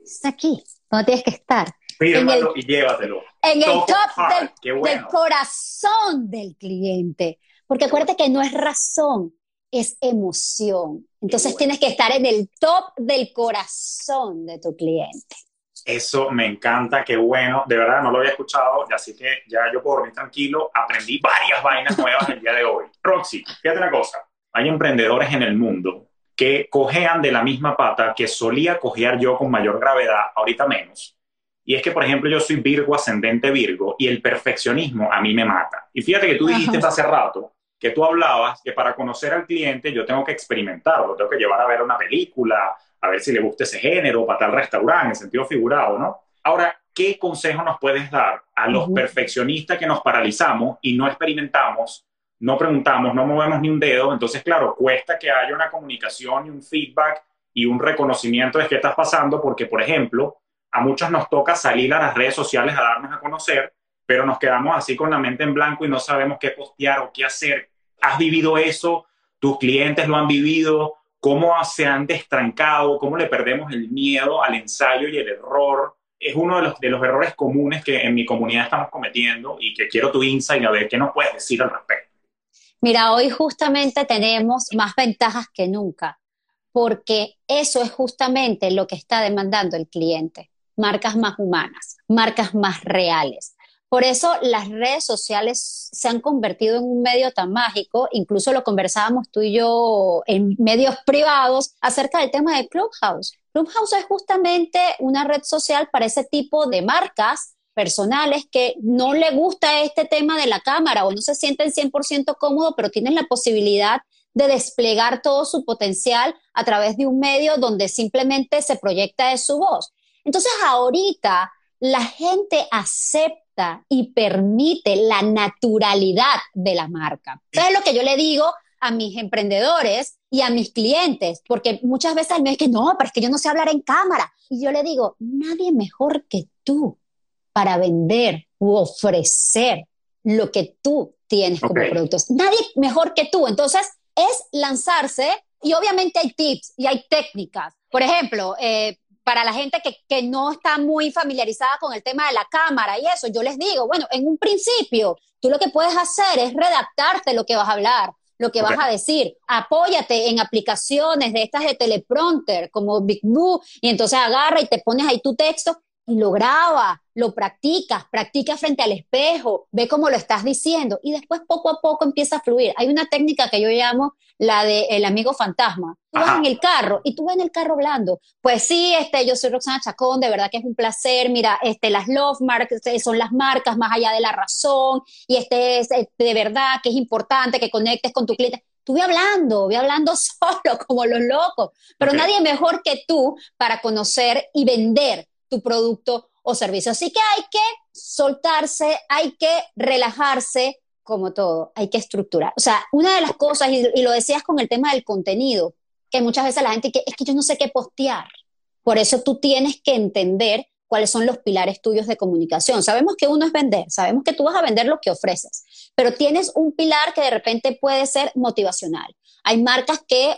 Está aquí, donde tienes que estar. Pídemelo y llévatelo. En el top del corazón del cliente. Porque acuérdate que no es razón, es emoción. Entonces tienes que estar en el top del corazón de tu cliente. Eso me encanta, qué bueno. De verdad, no lo había escuchado, así que ya yo puedo dormir tranquilo. Aprendí varias vainas nuevas el día de hoy. Roxy, fíjate una cosa. Hay emprendedores en el mundo que cojean de la misma pata que solía cojear yo con mayor gravedad, ahorita menos. Y es que, por ejemplo, yo soy Virgo ascendente Virgo y el perfeccionismo a mí me mata. Y fíjate que tú dijiste hace rato que tú hablabas, que para conocer al cliente yo tengo que experimentarlo, tengo que llevar a ver una película, a ver si le gusta ese género, para tal restaurante, en sentido figurado, ¿no? Ahora, ¿qué consejo nos puedes dar a los perfeccionistas que nos paralizamos y no experimentamos no preguntamos, no movemos ni un dedo, entonces claro, cuesta que haya una comunicación y un feedback y un reconocimiento de qué está pasando, porque por ejemplo, a muchos nos toca salir a las redes sociales a darnos a conocer, pero nos quedamos así con la mente en blanco y no sabemos qué postear o qué hacer. ¿Has vivido eso? ¿Tus clientes lo han vivido? ¿Cómo se han destrancado? ¿Cómo le perdemos el miedo al ensayo y el error? Es uno de los, de los errores comunes que en mi comunidad estamos cometiendo y que quiero tu insight a ver qué nos puedes decir al respecto. Mira, hoy justamente tenemos más ventajas que nunca, porque eso es justamente lo que está demandando el cliente, marcas más humanas, marcas más reales. Por eso las redes sociales se han convertido en un medio tan mágico, incluso lo conversábamos tú y yo en medios privados acerca del tema de Clubhouse. Clubhouse es justamente una red social para ese tipo de marcas personales que no le gusta este tema de la cámara o no se sienten 100% cómodos, pero tienen la posibilidad de desplegar todo su potencial a través de un medio donde simplemente se proyecta de su voz. Entonces ahorita la gente acepta y permite la naturalidad de la marca. Eso es lo que yo le digo a mis emprendedores y a mis clientes, porque muchas veces me dicen que no, pero es que yo no sé hablar en cámara. Y yo le digo, nadie mejor que tú para vender u ofrecer lo que tú tienes como productos. Nadie mejor que tú. Entonces, es lanzarse y obviamente hay tips y hay técnicas. Por ejemplo, eh, para la gente que, que, no está muy familiarizada con el tema de la cámara y eso, yo les digo, bueno, en un principio, tú lo que puedes hacer es redactarte lo que vas a hablar, lo que vas a decir. Apóyate en aplicaciones de estas de teleprompter como Big Blue y entonces agarra y te pones ahí tu texto y lo graba, lo practicas, practica frente al espejo, ve cómo lo estás diciendo y después poco a poco empieza a fluir. Hay una técnica que yo llamo la de el amigo fantasma. Tú vas en el carro y tú vas en el carro hablando. Pues sí, este, yo soy Roxana Chacón, de verdad que es un placer. Mira, este, las love marks son las marcas más allá de la razón y este es este, de verdad que es importante que conectes con tu cliente. Tú hablando, voy hablando solo como los locos, pero nadie mejor que tú para conocer y vender tu producto o servicio. Así que hay que soltarse, hay que relajarse, como todo, hay que estructurar. O sea, una de las cosas, y, lo decías con el tema del contenido, que muchas veces la gente que es que yo no sé qué postear. Por eso tú tienes que entender cuáles son los pilares tuyos de comunicación. Sabemos que uno es vender, sabemos que tú vas a vender lo que ofreces, pero tienes un pilar que de repente puede ser motivacional. Hay marcas que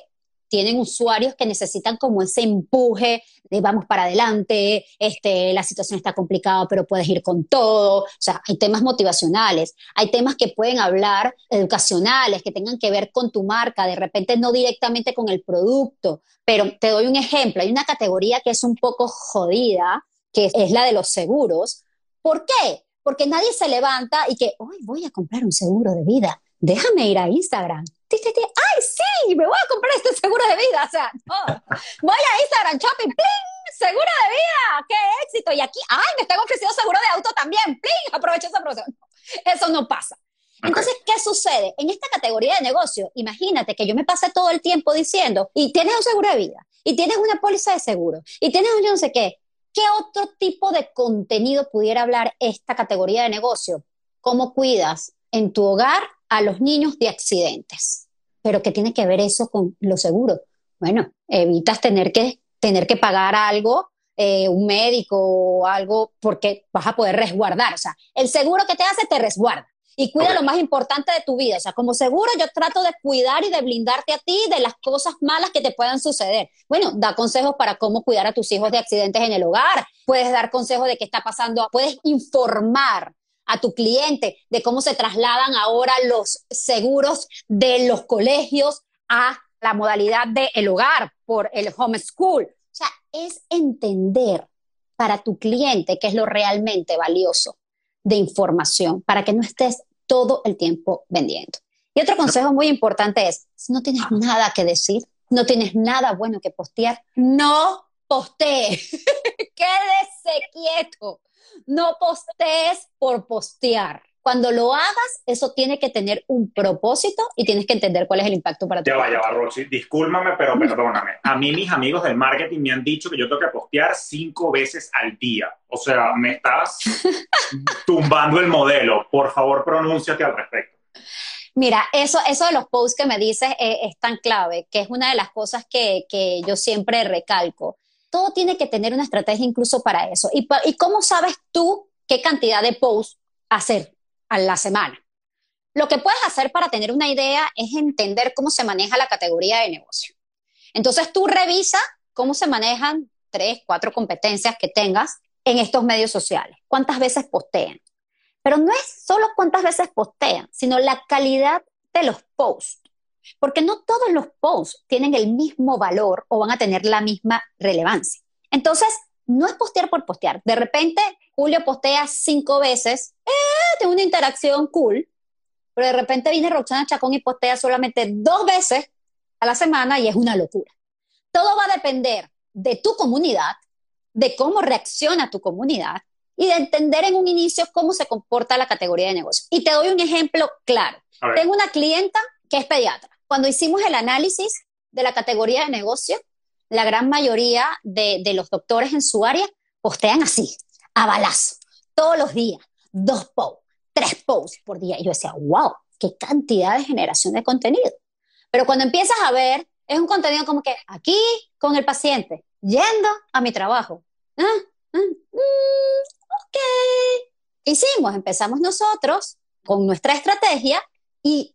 tienen usuarios que necesitan como ese empuje de vamos para adelante, este, la situación está complicada, pero puedes ir con todo. O sea, hay temas motivacionales, hay temas que pueden hablar educacionales, que tengan que ver con tu marca, de repente no directamente con el producto, pero te doy un ejemplo, hay una categoría que es un poco jodida, que es la de los seguros. ¿Por qué? Porque nadie se levanta y que, hoy voy a comprar un seguro de vida, déjame ir a Instagram ¡ay, sí! Me voy a comprar este seguro de vida. O sea, no. Voy a Instagram Shopping, ¡pling! ¡Seguro de vida! ¡Qué éxito! Y aquí, ¡ay! Me están ofreciendo seguro de auto también, ¡pling! Aprovecho esa promoción. Eso no pasa. Entonces, ¿qué sucede? En esta categoría de negocio, imagínate que yo me pasé todo el tiempo diciendo, y tienes un seguro de vida, y tienes una póliza de seguro, y tienes un yo no sé qué. ¿Qué otro tipo de contenido pudiera hablar esta categoría de negocio? ¿Cómo cuidas en tu hogar a los niños de accidentes. Pero ¿qué tiene que ver eso con lo seguro? Bueno, evitas tener que, tener que pagar algo, eh, un médico o algo, porque vas a poder resguardar. O sea, el seguro que te hace te resguarda y cuida lo más importante de tu vida. O sea, como seguro yo trato de cuidar y de blindarte a ti de las cosas malas que te puedan suceder. Bueno, da consejos para cómo cuidar a tus hijos de accidentes en el hogar. Puedes dar consejos de qué está pasando. Puedes informar a tu cliente de cómo se trasladan ahora los seguros de los colegios a la modalidad del el hogar por el homeschool. O sea, es entender para tu cliente qué es lo realmente valioso de información para que no estés todo el tiempo vendiendo. Y otro consejo muy importante es, si no tienes nada que decir, no tienes nada bueno que postear, no postee. Quédese quieto. No postees por postear. Cuando lo hagas, eso tiene que tener un propósito y tienes que entender cuál es el impacto para ti. Ya va, ya va, Roxy. Discúlpame, pero perdóname. A mí mis amigos del marketing me han dicho que yo tengo que postear cinco veces al día. O sea, me estás tumbando el modelo. Por favor, pronúnciate al respecto. Mira, eso, eso de los posts que me dices es, es tan clave, que es una de las cosas que, que, yo siempre recalco. Todo tiene que tener una estrategia incluso para eso. ¿Y, ¿Y cómo sabes tú qué cantidad de posts hacer a la semana? Lo que puedes hacer para tener una idea es entender cómo se maneja la categoría de negocio. Entonces tú revisa cómo se manejan tres, cuatro competencias que tengas en estos medios sociales. ¿Cuántas veces postean? Pero no es solo cuántas veces postean, sino la calidad de los posts. Porque no todos los posts tienen el mismo valor o van a tener la misma relevancia. Entonces, no es postear por postear. De repente, Julio postea cinco veces, eh, de una interacción cool, pero de repente viene Roxana Chacón y postea solamente dos veces a la semana y es una locura. Todo va a depender de tu comunidad, de cómo reacciona tu comunidad y de entender en un inicio cómo se comporta la categoría de negocio. Y te doy un ejemplo claro. Tengo una clienta que es pediatra. Cuando hicimos el análisis de la categoría de negocio, la gran mayoría de, de los doctores en su área postean así, a balazo, todos los días, dos posts, tres posts por día. Y yo decía, wow, qué cantidad de generación de contenido. Pero cuando empiezas a ver, es un contenido como que aquí con el paciente, yendo a mi trabajo. Ah, ah, mm, ok, ¿qué hicimos? Empezamos nosotros con nuestra estrategia y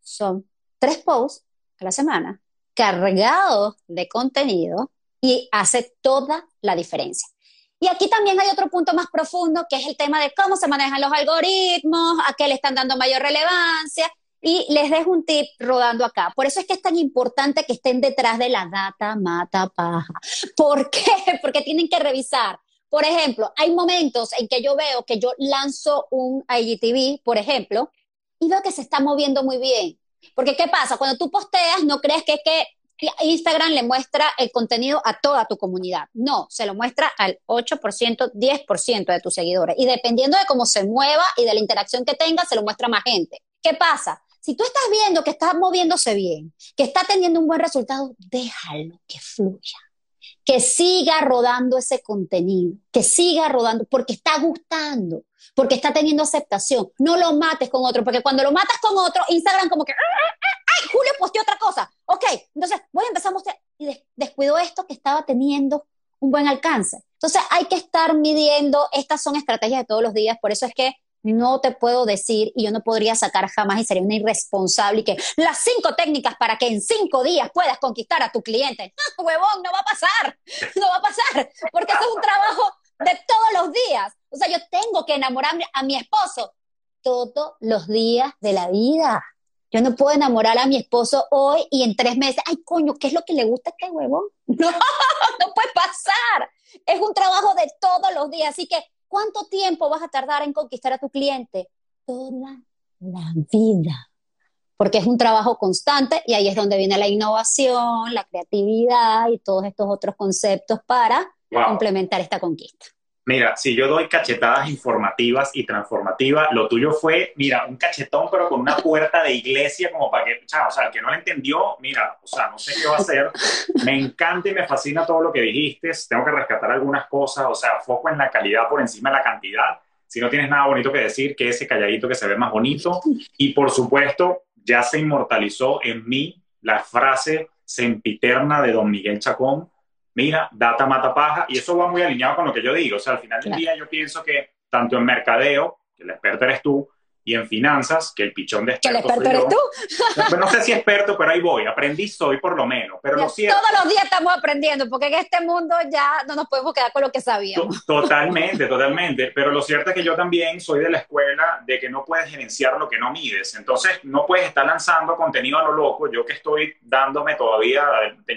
son tres posts a la semana cargados de contenido y hace toda la diferencia. Y aquí también hay otro punto más profundo, que es el tema de cómo se manejan los algoritmos, a qué le están dando mayor relevancia. Y les dejo un tip rodando acá. Por eso es que es tan importante que estén detrás de la data mata paja. ¿Por qué? Porque tienen que revisar por ejemplo, hay momentos en que yo veo que yo lanzo un IGTV, por ejemplo, y veo que se está moviendo muy bien. Porque, ¿qué pasa? Cuando tú posteas, no crees que que Instagram le muestra el contenido a toda tu comunidad. No, se lo muestra al 8%, 10% de tus seguidores. Y dependiendo de cómo se mueva y de la interacción que tenga, se lo muestra a más gente. ¿Qué pasa? Si tú estás viendo que está moviéndose bien, que está teniendo un buen resultado, déjalo que fluya que siga rodando ese contenido, que siga rodando, porque está gustando, porque está teniendo aceptación. No lo mates con otro, porque cuando lo matas con otro, Instagram como que, ¡ay, ah, ah, ah, Julio posteó otra cosa! Ok, entonces voy a empezar a mostrar, y descuidó esto que estaba teniendo un buen alcance. Entonces hay que estar midiendo, estas son estrategias de todos los días, por eso es que no te puedo decir y yo no podría sacar jamás y sería una irresponsable y que las cinco técnicas para que en cinco días puedas conquistar a tu cliente. huevón, no va a pasar, no va a pasar, porque eso es un trabajo de todos los días. O sea, yo tengo que enamorarme a mi esposo todos los días de la vida. Yo no puedo enamorar a mi esposo hoy y en tres meses, ay coño, ¿qué es lo que le gusta a este huevón? No, no puede pasar. Es un trabajo de todos los días. Así que ¿Cuánto tiempo vas a tardar en conquistar a tu cliente? Toda la vida. Porque es un trabajo constante y ahí es donde viene la innovación, la creatividad y todos estos otros conceptos para complementar esta conquista. Mira, si yo doy cachetadas informativas y transformativas, lo tuyo fue, mira, un cachetón, pero con una puerta de iglesia, como para que, o sea, el que no lo entendió, mira, o sea, no sé qué va a hacer. Me encanta y me fascina todo lo que dijiste. Tengo que rescatar algunas cosas, o sea, foco en la calidad por encima de la cantidad. Si no tienes nada bonito que decir, que ese calladito que se ve más bonito. Y por supuesto, ya se inmortalizó en mí la frase sempiterna de don Miguel Chacón mira, data mata paja, y eso va muy alineado con lo que yo digo. O sea, al final del día yo pienso que tanto en mercadeo, que el experto eres tú, y en finanzas, que el pichón de experto. ¿Que el experto eres tú? No, sé si experto, pero ahí voy. Aprendí soy por lo menos. Pero Todos los días estamos aprendiendo, porque en este mundo ya no nos podemos quedar con lo que sabíamos. Totalmente, totalmente. Pero lo cierto es que yo también soy de la escuela de que no puedes gerenciar lo que no mides. Entonces, no puedes estar lanzando contenido a lo loco. Yo que estoy dándome todavía,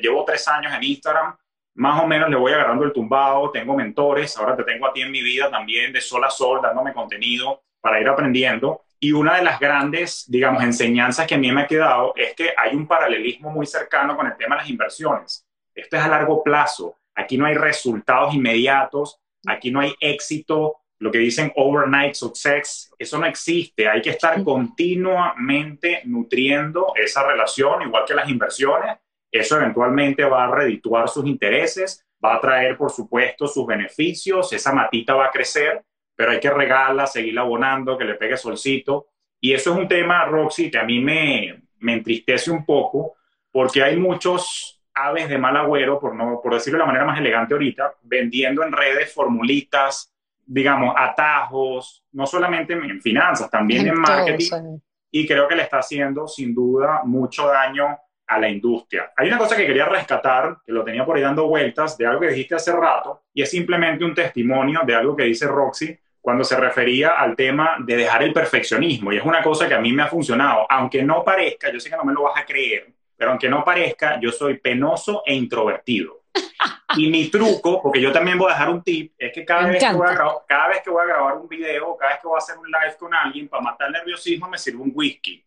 llevo tres años en Instagram más o menos le voy agarrando el tumbado, tengo mentores, ahora te tengo a ti en mi vida también de sol a sol, dándome contenido para ir aprendiendo. Y una de las grandes, digamos, enseñanzas que a mí me ha quedado es que hay un paralelismo muy cercano con el tema de las inversiones. Esto es a largo plazo. Aquí no hay resultados inmediatos, aquí no hay éxito, lo que dicen overnight success, eso no existe. Hay que estar continuamente nutriendo esa relación, igual que las inversiones, eso eventualmente va a redituar sus intereses, va a traer, por supuesto, sus beneficios, esa matita va a crecer, pero hay que regarla, seguirla abonando, que le pegue solcito. Y eso es un tema, Roxy, que a mí me, me entristece un poco, porque hay muchos aves de mal agüero, por, no, por decirlo de la manera más elegante ahorita, vendiendo en redes formulitas, digamos, atajos, no solamente en finanzas, también en, marketing. Y creo que le está haciendo, sin duda, mucho daño a la industria. Hay una cosa que quería rescatar, que lo tenía por ahí dando vueltas, de algo que dijiste hace rato, y es simplemente un testimonio de algo que dice Roxy cuando se refería al tema de dejar el perfeccionismo. Y es una cosa que a mí me ha funcionado, aunque no parezca, yo sé que no me lo vas a creer, pero aunque no parezca, yo soy penoso e introvertido. Y mi truco, porque yo también voy a dejar un tip, es que cada, vez que, voy a grabar, cada vez que voy a grabar un video, cada vez que voy a hacer un live con alguien, para matar el nerviosismo, me sirvo un whisky.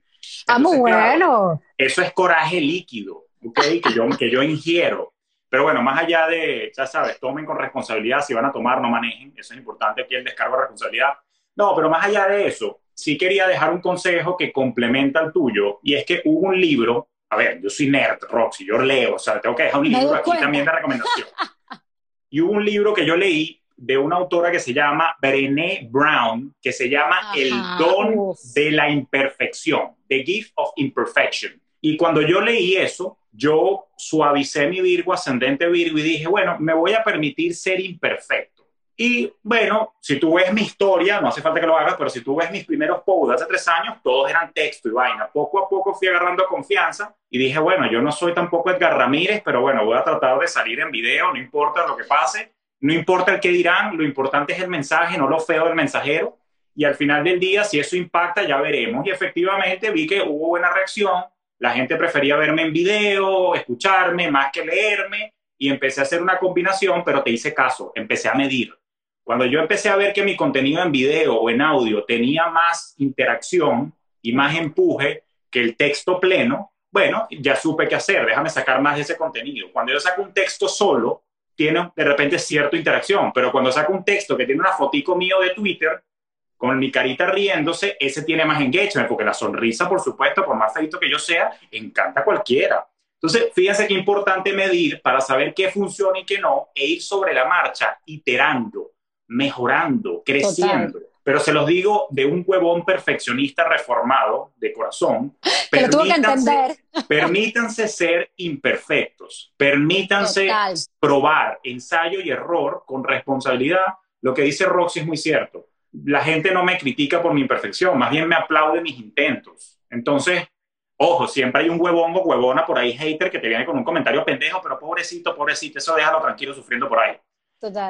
Ah, muy bueno. eso es coraje líquido, ¿ok? Que yo, que yo ingiero. Pero bueno, más allá de, ya sabes, tomen con responsabilidad, si van a tomar, no manejen, eso es importante aquí el descargo de responsabilidad. No, pero más allá de eso, sí quería dejar un consejo que complementa el tuyo, y es que hubo un libro a ver, yo soy nerd, Roxy, yo leo, o sea, tengo que dejar un libro aquí también de recomendación. y hubo un libro que yo leí de una autora que se llama Brené Brown, que se llama El don de la imperfección, The Gift of Imperfection. Y cuando yo leí eso, yo suavicé mi Virgo, ascendente Virgo, y dije, bueno, me voy a permitir ser imperfecto. Y bueno, si tú ves mi historia, no hace falta que lo hagas, pero si tú ves mis primeros posts de hace tres años, todos eran texto y vaina. Poco a poco fui agarrando confianza y dije, bueno, yo no soy tampoco Edgar Ramírez, pero bueno, voy a tratar de salir en video, no importa lo que pase, no importa el que dirán, lo importante es el mensaje, no lo feo del mensajero. Y al final del día, si eso impacta, ya veremos. Y efectivamente vi que hubo buena reacción, la gente prefería verme en video, escucharme, más que leerme, y empecé a hacer una combinación, pero te hice caso, empecé a medir cuando yo empecé a ver que mi contenido en video o en audio tenía más interacción y más empuje que el texto pleno, bueno, ya supe qué hacer, déjame sacar más de ese contenido. Cuando yo saco un texto solo, tiene de repente cierta interacción, pero cuando saco un texto que tiene una fotico mío de Twitter, con mi carita riéndose, ese tiene más engagement, porque la sonrisa, por supuesto, por más feito que yo sea, encanta a cualquiera. Entonces, fíjense qué importante medir para saber qué funciona y qué no, e ir sobre la marcha, iterando mejorando, creciendo. Pero se los digo de un huevón perfeccionista reformado de corazón. Permítanse, permítanse ser imperfectos, permítanse probar ensayo y error con responsabilidad. Lo que dice Roxy es muy cierto. La gente no me critica por mi imperfección, más bien me aplaude mis intentos. Entonces, ojo, siempre hay un huevón o huevona por ahí, hater, que te viene con un comentario pendejo, pero pobrecito, pobrecito, eso déjalo tranquilo sufriendo por ahí.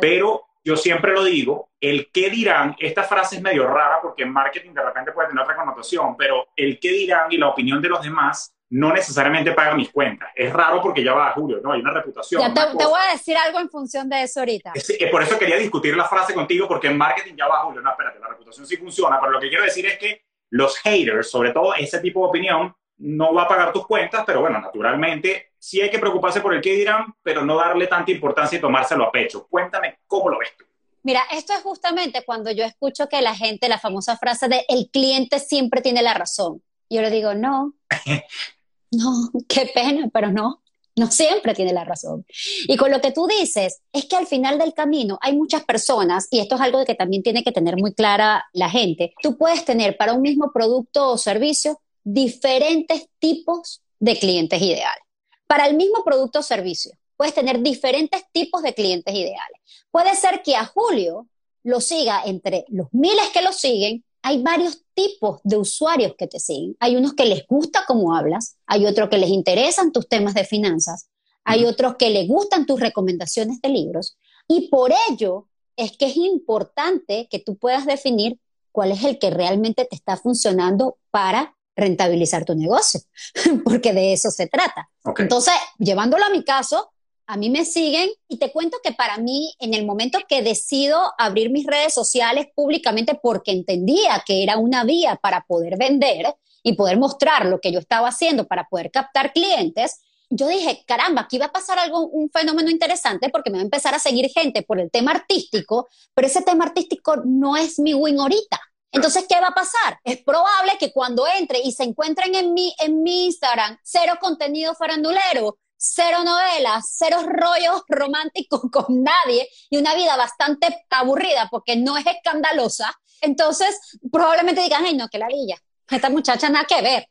Pero yo siempre lo digo, el qué dirán, esta frase es medio rara porque en marketing de repente puede tener otra connotación, pero el qué dirán y la opinión de los demás no necesariamente paga mis cuentas. Es raro porque ya va, Julio, ¿no? Hay una reputación. Ya te, voy a decir algo en función de eso ahorita. por eso quería discutir la frase contigo porque en marketing ya va, Julio, no, espérate, la reputación sí funciona, pero lo que quiero decir es que los haters, sobre todo ese tipo de opinión, no va a pagar tus cuentas, pero bueno, naturalmente sí hay que preocuparse por el qué dirán, pero no darle tanta importancia y tomárselo a pecho. Cuéntame cómo lo ves tú. Mira, esto es justamente cuando yo escucho que la gente, la famosa frase de el cliente siempre tiene la razón. Yo le digo, no, no, qué pena, pero no, no siempre tiene la razón. Y con lo que tú dices, es que al final del camino hay muchas personas, y esto es algo que también tiene que tener muy clara la gente, tú puedes tener para un mismo producto o servicio diferentes tipos de clientes ideales para el mismo producto o servicio. Puedes tener diferentes tipos de clientes ideales. Puede ser que a Julio lo siga entre los miles que lo siguen. Hay varios tipos de usuarios que te siguen. Hay unos que les gusta cómo hablas, hay otros que les interesan tus temas de finanzas, hay otros que les gustan tus recomendaciones de libros. Y por ello es que es importante que tú puedas definir cuál es el que realmente te está funcionando para rentabilizar tu negocio, porque de eso se trata. Entonces, llevándolo a mi caso, a mí me siguen y te cuento que para mí, en el momento que decido abrir mis redes sociales públicamente porque entendía que era una vía para poder vender y poder mostrar lo que yo estaba haciendo para poder captar clientes, yo dije, caramba, aquí va a pasar algo, un fenómeno interesante porque me va a empezar a seguir gente por el tema artístico, pero ese tema artístico no es mi win ahorita. Entonces, ¿qué va a pasar? Es probable que cuando entre y se encuentren en mi, en mi Instagram cero contenido farandulero, cero novelas, cero rollos románticos con nadie y una vida bastante aburrida porque no es escandalosa, entonces probablemente digan, ay, no, que la villa. esta muchacha nada que ver.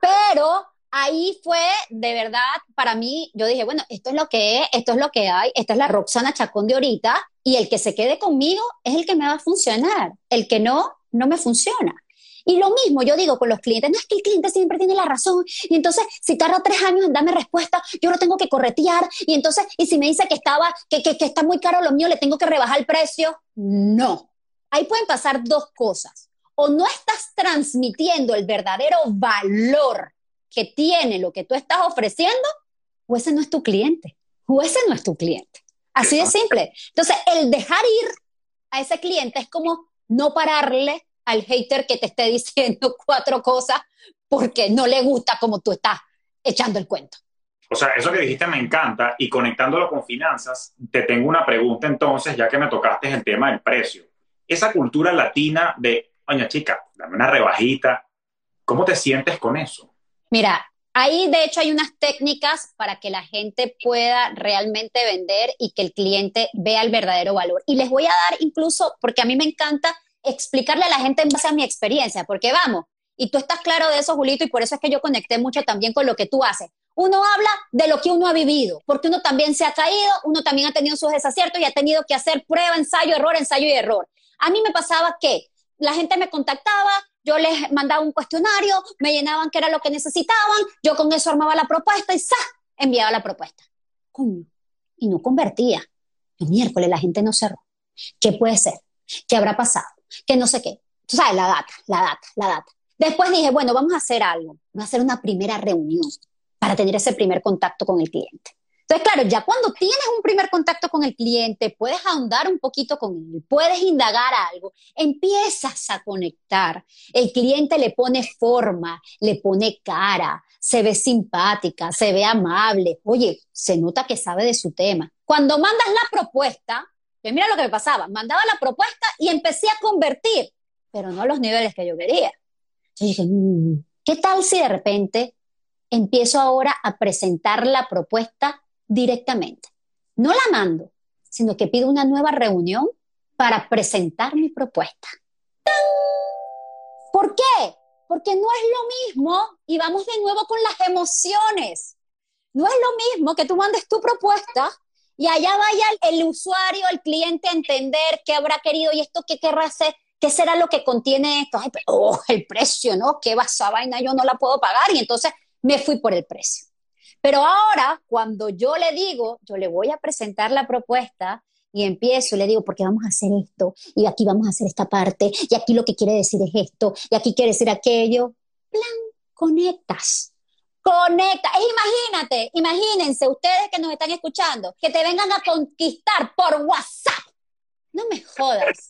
Pero ahí fue de verdad, para mí, yo dije, bueno, esto es lo que es, esto es lo que hay, esta es la Roxana Chacón de ahorita, y el que se quede conmigo es el que me va a funcionar, el que no, no me funciona. Y lo mismo yo digo con los clientes, no es que el cliente siempre tiene la razón, y entonces si tarda tres años en darme respuesta, yo lo tengo que corretear, y entonces, y si me dice que estaba, que, que, que está muy caro lo mío, le tengo que rebajar el precio. No. Ahí pueden pasar dos cosas. O no estás transmitiendo el verdadero valor que tiene lo que tú estás ofreciendo, o ese no es tu cliente, o ese no es tu cliente. Así de simple. Entonces, el dejar ir a ese cliente es como no pararle al hater que te esté diciendo cuatro cosas porque no le gusta como tú estás echando el cuento. O sea, eso que dijiste me encanta y conectándolo con finanzas, te tengo una pregunta entonces, ya que me tocaste el tema del precio. Esa cultura latina de, oye chica, dame una rebajita, ¿cómo te sientes con eso? Mira, ahí de hecho hay unas técnicas para que la gente pueda realmente vender y que el cliente vea el verdadero valor. Y les voy a dar incluso, porque a mí me encanta explicarle a la gente en base a mi experiencia, porque vamos, y tú estás claro de eso, Julito, y por eso es que yo conecté mucho también con lo que tú haces. Uno habla de lo que uno ha vivido, porque uno también se ha caído, uno también ha tenido sus desaciertos y ha tenido que hacer prueba, ensayo, error, ensayo y error. A mí me pasaba que la gente me contactaba, yo les mandaba un cuestionario, me llenaban qué era lo que necesitaban, yo con eso armaba la propuesta y ¡sa! enviaba la propuesta. Coño, y no convertía. El miércoles la gente no cerró. ¿Qué puede ser? ¿Qué habrá pasado? ¿Qué no sé qué? Tú sabes, la data, la data, la data. Después dije, bueno, vamos a hacer algo. Vamos a hacer una primera reunión para tener ese primer contacto con el cliente. Entonces, claro, ya cuando tienes un primer contacto con el cliente, puedes ahondar un poquito con él, puedes indagar algo, empiezas a conectar. El cliente le pone forma, le pone cara, se ve simpática, se ve amable. Oye, se nota que sabe de su tema. Cuando mandas la propuesta, pues mira lo que me pasaba, mandaba la propuesta y empecé a convertir, pero no a los niveles que yo quería. Yo dije, mm, ¿qué tal si de repente empiezo ahora a presentar la propuesta directamente. No la mando, sino que pido una nueva reunión para presentar mi propuesta. ¿Por qué? Porque no es lo mismo, y vamos de nuevo con las emociones, no es lo mismo que tú mandes tu propuesta y allá vaya el, usuario, el cliente a entender qué habrá querido y esto qué querrá hacer, qué será lo que contiene esto. Ay, oh, el precio, ¿no? ¿Qué esa vaina? Yo no la puedo pagar y entonces me fui por el precio. Pero ahora, cuando yo le digo, yo le voy a presentar la propuesta y empiezo le digo, porque vamos a hacer esto, y aquí vamos a hacer esta parte, y aquí lo que quiere decir es esto, y aquí quiere decir aquello, plan, conectas. Conecta. Es imagínate, imagínense ustedes que nos están escuchando, que te vengan a conquistar por WhatsApp. No me jodas.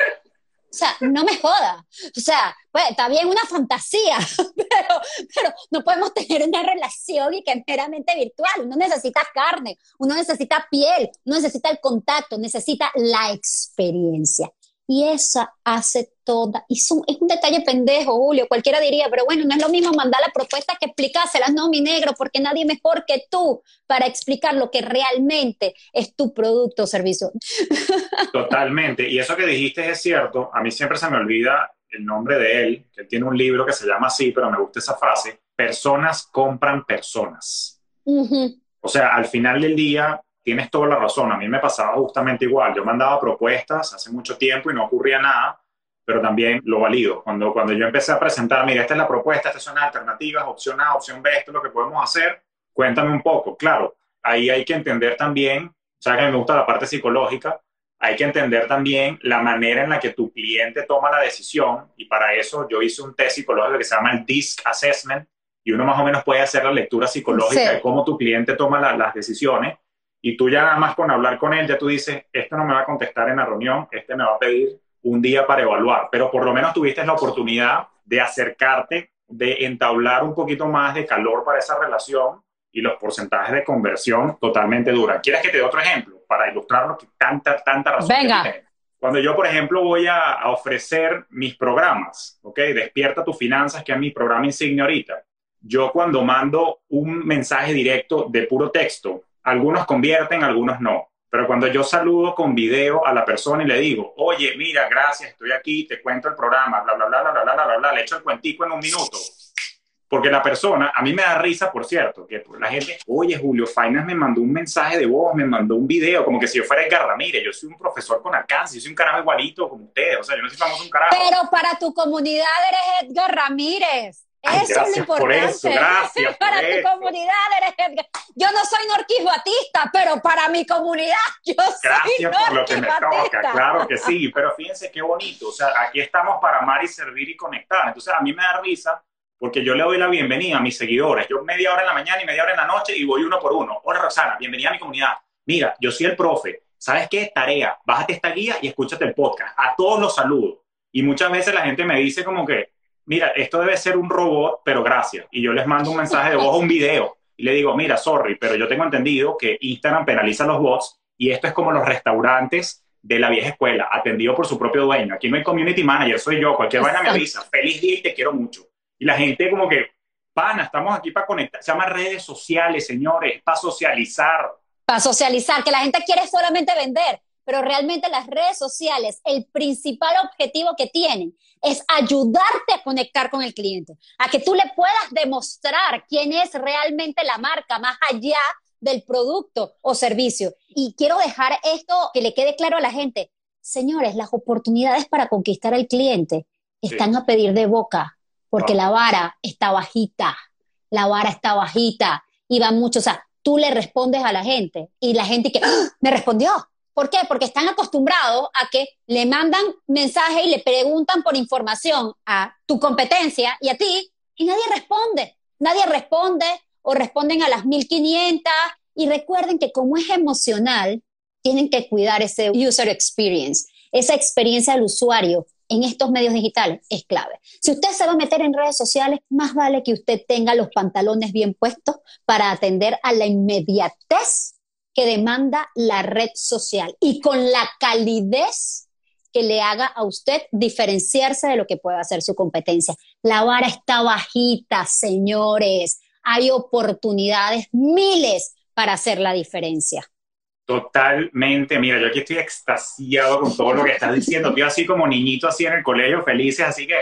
O sea, no me joda. O sea, pues está bien una fantasía, pero, pero no podemos tener una relación y que es meramente virtual. Uno necesita carne, uno necesita piel, uno necesita el contacto, necesita la experiencia. Y esa hace toda, y es un detalle pendejo, Julio, cualquiera diría, pero bueno, no es lo mismo mandar la propuesta que explicárselas, no, mi negro, porque nadie mejor que tú para explicar lo que realmente es tu producto o servicio. Totalmente, y eso que dijiste es cierto, a mí siempre se me olvida el nombre de él, que él tiene un libro que se llama así, pero me gusta esa frase, personas compran personas. O sea, al final del día, tienes toda la razón. A mí me pasaba justamente igual. Yo mandaba propuestas hace mucho tiempo y no ocurría nada, pero también lo valido. Cuando, cuando yo empecé a presentar, mira, esta es la propuesta, estas son las alternativas, opción A, opción B, esto es lo que podemos hacer, cuéntame un poco. Claro, ahí hay que entender también, o sea, que me gusta la parte psicológica, hay que entender también la manera en la que tu cliente toma la decisión y para eso yo hice un test psicológico que se llama el DISC Assessment y uno más o menos puede hacer la lectura psicológica de cómo tu cliente toma las decisiones y tú ya nada más con hablar con él, ya tú dices, este no me va a contestar en la reunión, este me va a pedir un día para evaluar, pero por lo menos tuviste la oportunidad de acercarte, de entablar un poquito más de calor para esa relación y los porcentajes de conversión totalmente duran. ¿Quieres que te dé otro ejemplo para ilustrar lo que tanta, tanta razón Venga. Cuando yo, por ejemplo, voy a, a, ofrecer mis programas, ¿ok? Despierta tus finanzas, que es mi programa insignia ahorita. Yo cuando mando un mensaje directo de puro texto algunos convierten, algunos no. Pero cuando yo saludo con video a la persona y le digo, oye, mira, gracias, estoy aquí, te cuento el programa, bla, bla, bla, bla, bla, bla, bla, bla, le echo el cuentico en un minuto. Porque la persona, a mí me da risa, por cierto, que la gente, oye, Julio Fainas me mandó un mensaje de voz, me mandó un video, como que si yo fuera Edgar Ramírez, yo soy un profesor con alcance, yo soy un carajo igualito como ustedes, o sea, yo no soy famoso un carajo. Pero para tu comunidad eres Edgar Ramírez. Eso es lo importante. Por eso, gracias. para tu comunidad eres. Yo no soy Norquis Batista, pero para mi comunidad yo gracias soy Gracias por lo que me toca, claro que sí. Pero fíjense qué bonito. O sea, aquí estamos para amar y servir y conectar. Entonces, a mí me da risa porque yo le doy la bienvenida a mis seguidores. Yo media hora en la mañana y media hora en la noche y voy uno por uno. Hola, Rosana, bienvenida a mi comunidad. Mira, yo soy el profe. ¿Sabes qué? Tarea. Bájate esta guía y escúchate el podcast. A todos los saludo. Y muchas veces la gente me dice como que, mira, esto debe ser un robot, pero gracias. Y yo les mando un mensaje de voz o un video. Y le digo, mira, sorry, pero yo tengo entendido que Instagram penaliza los bots y esto es como los restaurantes de la vieja escuela, atendido por su propio dueño. Aquí no hay community manager, soy yo. Cualquier vaina me avisa. Feliz día y te quiero mucho. Y la gente como que, pana, estamos aquí para conectar. Se llama redes sociales, señores, para socializar. Para socializar, que la gente quiere solamente vender, pero realmente las redes sociales, el principal objetivo que tienen es ayudarte a conectar con el cliente, a que tú le puedas demostrar quién es realmente la marca más allá del producto o servicio. Y quiero dejar esto que le quede claro a la gente. Señores, las oportunidades para conquistar al cliente están a pedir de boca porque la vara está bajita, la vara está bajita y va mucho, o sea, tú le respondes a la gente y la gente que ¡Ah! me respondió. ¿Por qué? Porque están acostumbrados a que le mandan mensaje y le preguntan por información a tu competencia y a ti y nadie responde. Nadie responde o responden a las 1500 y recuerden que como es emocional, tienen que cuidar ese user experience, esa experiencia del usuario en estos medios digitales es clave. Si usted se va a meter en redes sociales, más vale que usted tenga los pantalones bien puestos para atender a la inmediatez que demanda la red social y con la calidez que le haga a usted diferenciarse de lo que pueda hacer su competencia. La vara está bajita, señores. Hay oportunidades, miles para hacer la diferencia. Totalmente, mira, yo aquí estoy extasiado con todo lo que estás diciendo, estoy así como niñito así en el colegio, felices, así que...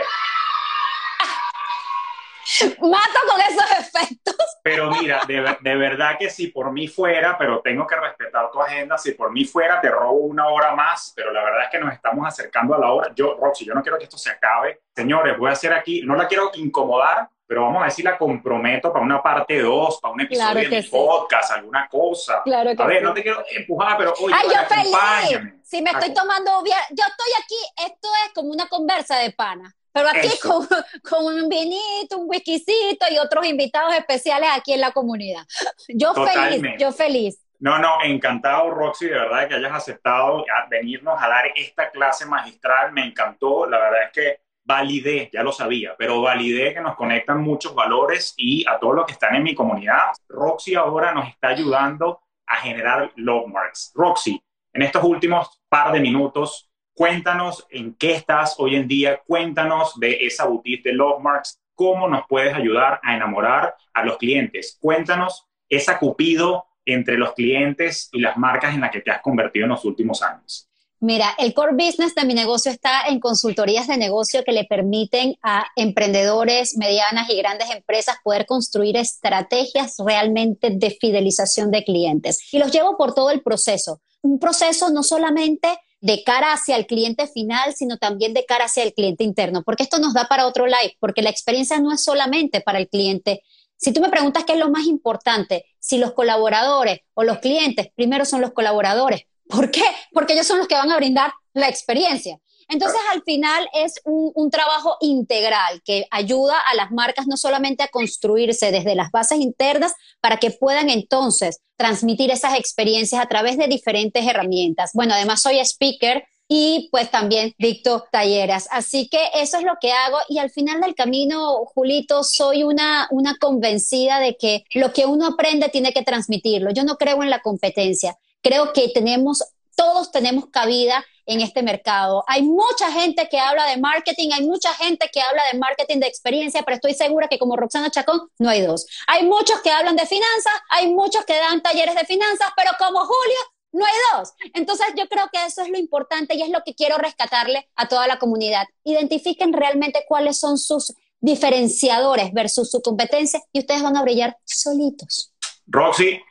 Mato con esos efectos. Pero mira, de, de, verdad que si por mí fuera, pero tengo que respetar tu agenda, si por mí fuera te robo una hora más, pero la verdad es que nos estamos acercando a la hora. Yo, Roxy, yo no quiero que esto se acabe. Señores, voy a hacer aquí, no la quiero incomodar, pero vamos a decir, la comprometo para una parte 2, para un episodio de mi podcast, alguna cosa. Claro a ver, no te quiero empujar, pero oye, Ay, yo feliz. Si me estoy tomando yo estoy aquí, esto es como una conversa de pana. Pero aquí con, con, un vinito, un whiskycito y otros invitados especiales aquí en la comunidad. Yo feliz, yo feliz. No, no, encantado, Roxy, de verdad que hayas aceptado venirnos a dar esta clase magistral. Me encantó. La verdad es que validé, ya lo sabía, pero validé que nos conectan muchos valores y a todos los que están en mi comunidad. Roxy ahora nos está ayudando a generar love marks. Roxy, en estos últimos par de minutos, cuéntanos en qué estás hoy en día, cuéntanos de esa boutique de love marks, cómo nos puedes ayudar a enamorar a los clientes. Cuéntanos esa cupido entre los clientes y las marcas en las que te has convertido en los últimos años. Mira, el core business de mi negocio está en consultorías de negocio que le permiten a emprendedores, medianas y grandes empresas poder construir estrategias realmente de fidelización de clientes. Y los llevo por todo el proceso. Un proceso no solamente de cara hacia el cliente final, sino también de cara hacia el cliente interno, porque esto nos da para otro live, porque la experiencia no es solamente para el cliente. Si tú me preguntas qué es lo más importante, si los colaboradores o los clientes, primero son los colaboradores, ¿Por qué? Porque ellos son los que van a brindar la experiencia. Entonces, al final es un, trabajo integral que ayuda a las marcas no solamente a construirse desde las bases internas para que puedan entonces transmitir esas experiencias a través de diferentes herramientas. Bueno, además soy speaker y pues también dicto talleres. Así que eso es lo que hago y al final del camino, Julito, soy una, una convencida de que lo que uno aprende tiene que transmitirlo. Yo no creo en la competencia. Creo que tenemos, todos tenemos cabida en este mercado. Hay mucha gente que habla de marketing, hay mucha gente que habla de marketing de experiencia, pero estoy segura que como Roxana Chacón no hay dos. Hay muchos que hablan de finanzas, hay muchos que dan talleres de finanzas, pero como Julio no hay dos. Entonces yo creo que eso es lo importante y es lo que quiero rescatarle a toda la comunidad. Identifiquen realmente cuáles son sus diferenciadores versus su competencia y ustedes van a brillar solitos. Roxy,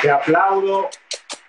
te aplaudo,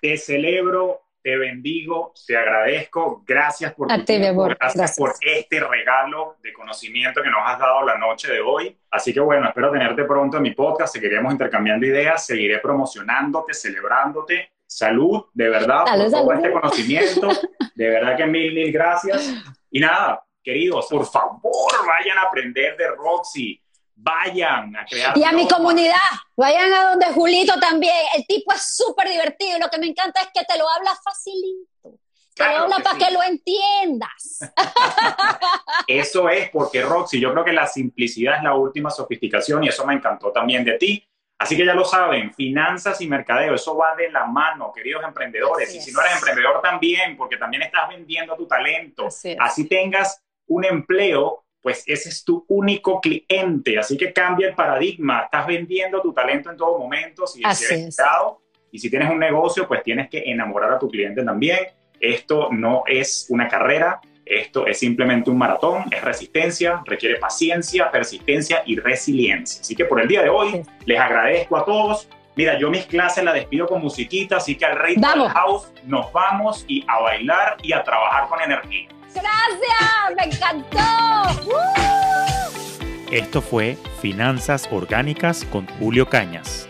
te celebro, te bendigo, te agradezco. Gracias por tu tiempo, gracias, por este regalo de conocimiento que nos has dado la noche de hoy. Así que bueno, espero tenerte pronto en mi podcast. Seguiremos intercambiando ideas, seguiré promocionándote, celebrándote. Salud, de verdad, por todo este conocimiento. De verdad que mil, mil gracias. Y nada, queridos, por favor, vayan a aprender de Roxy vayan a crear. Y a mi comunidad, vayan a donde Julito también. El tipo es súper divertido y lo que me encanta es que te lo habla facilito. Te lo habla para que lo entiendas. eso es porque, Roxy, yo creo que la simplicidad es la última sofisticación y eso me encantó también de ti. Así que ya lo saben, finanzas y mercadeo, eso va de la mano, queridos emprendedores. y si no eres emprendedor también, porque también estás vendiendo tu talento. Así tengas un empleo, pues ese es tu único cliente. Así que cambia el paradigma. Estás vendiendo tu talento en todo momento. Si eres y si tienes un negocio, pues tienes que enamorar a tu cliente también. Esto no es una carrera, esto es simplemente un maratón, es resistencia, requiere paciencia, persistencia y resiliencia. Así que por el día de hoy les agradezco a todos. Mira, yo mis clases las despido con musiquita, así que al rey del house nos vamos y a bailar y a trabajar con energía. Gracias, me encantó. Esto fue Finanzas Orgánicas con Julio Cañas.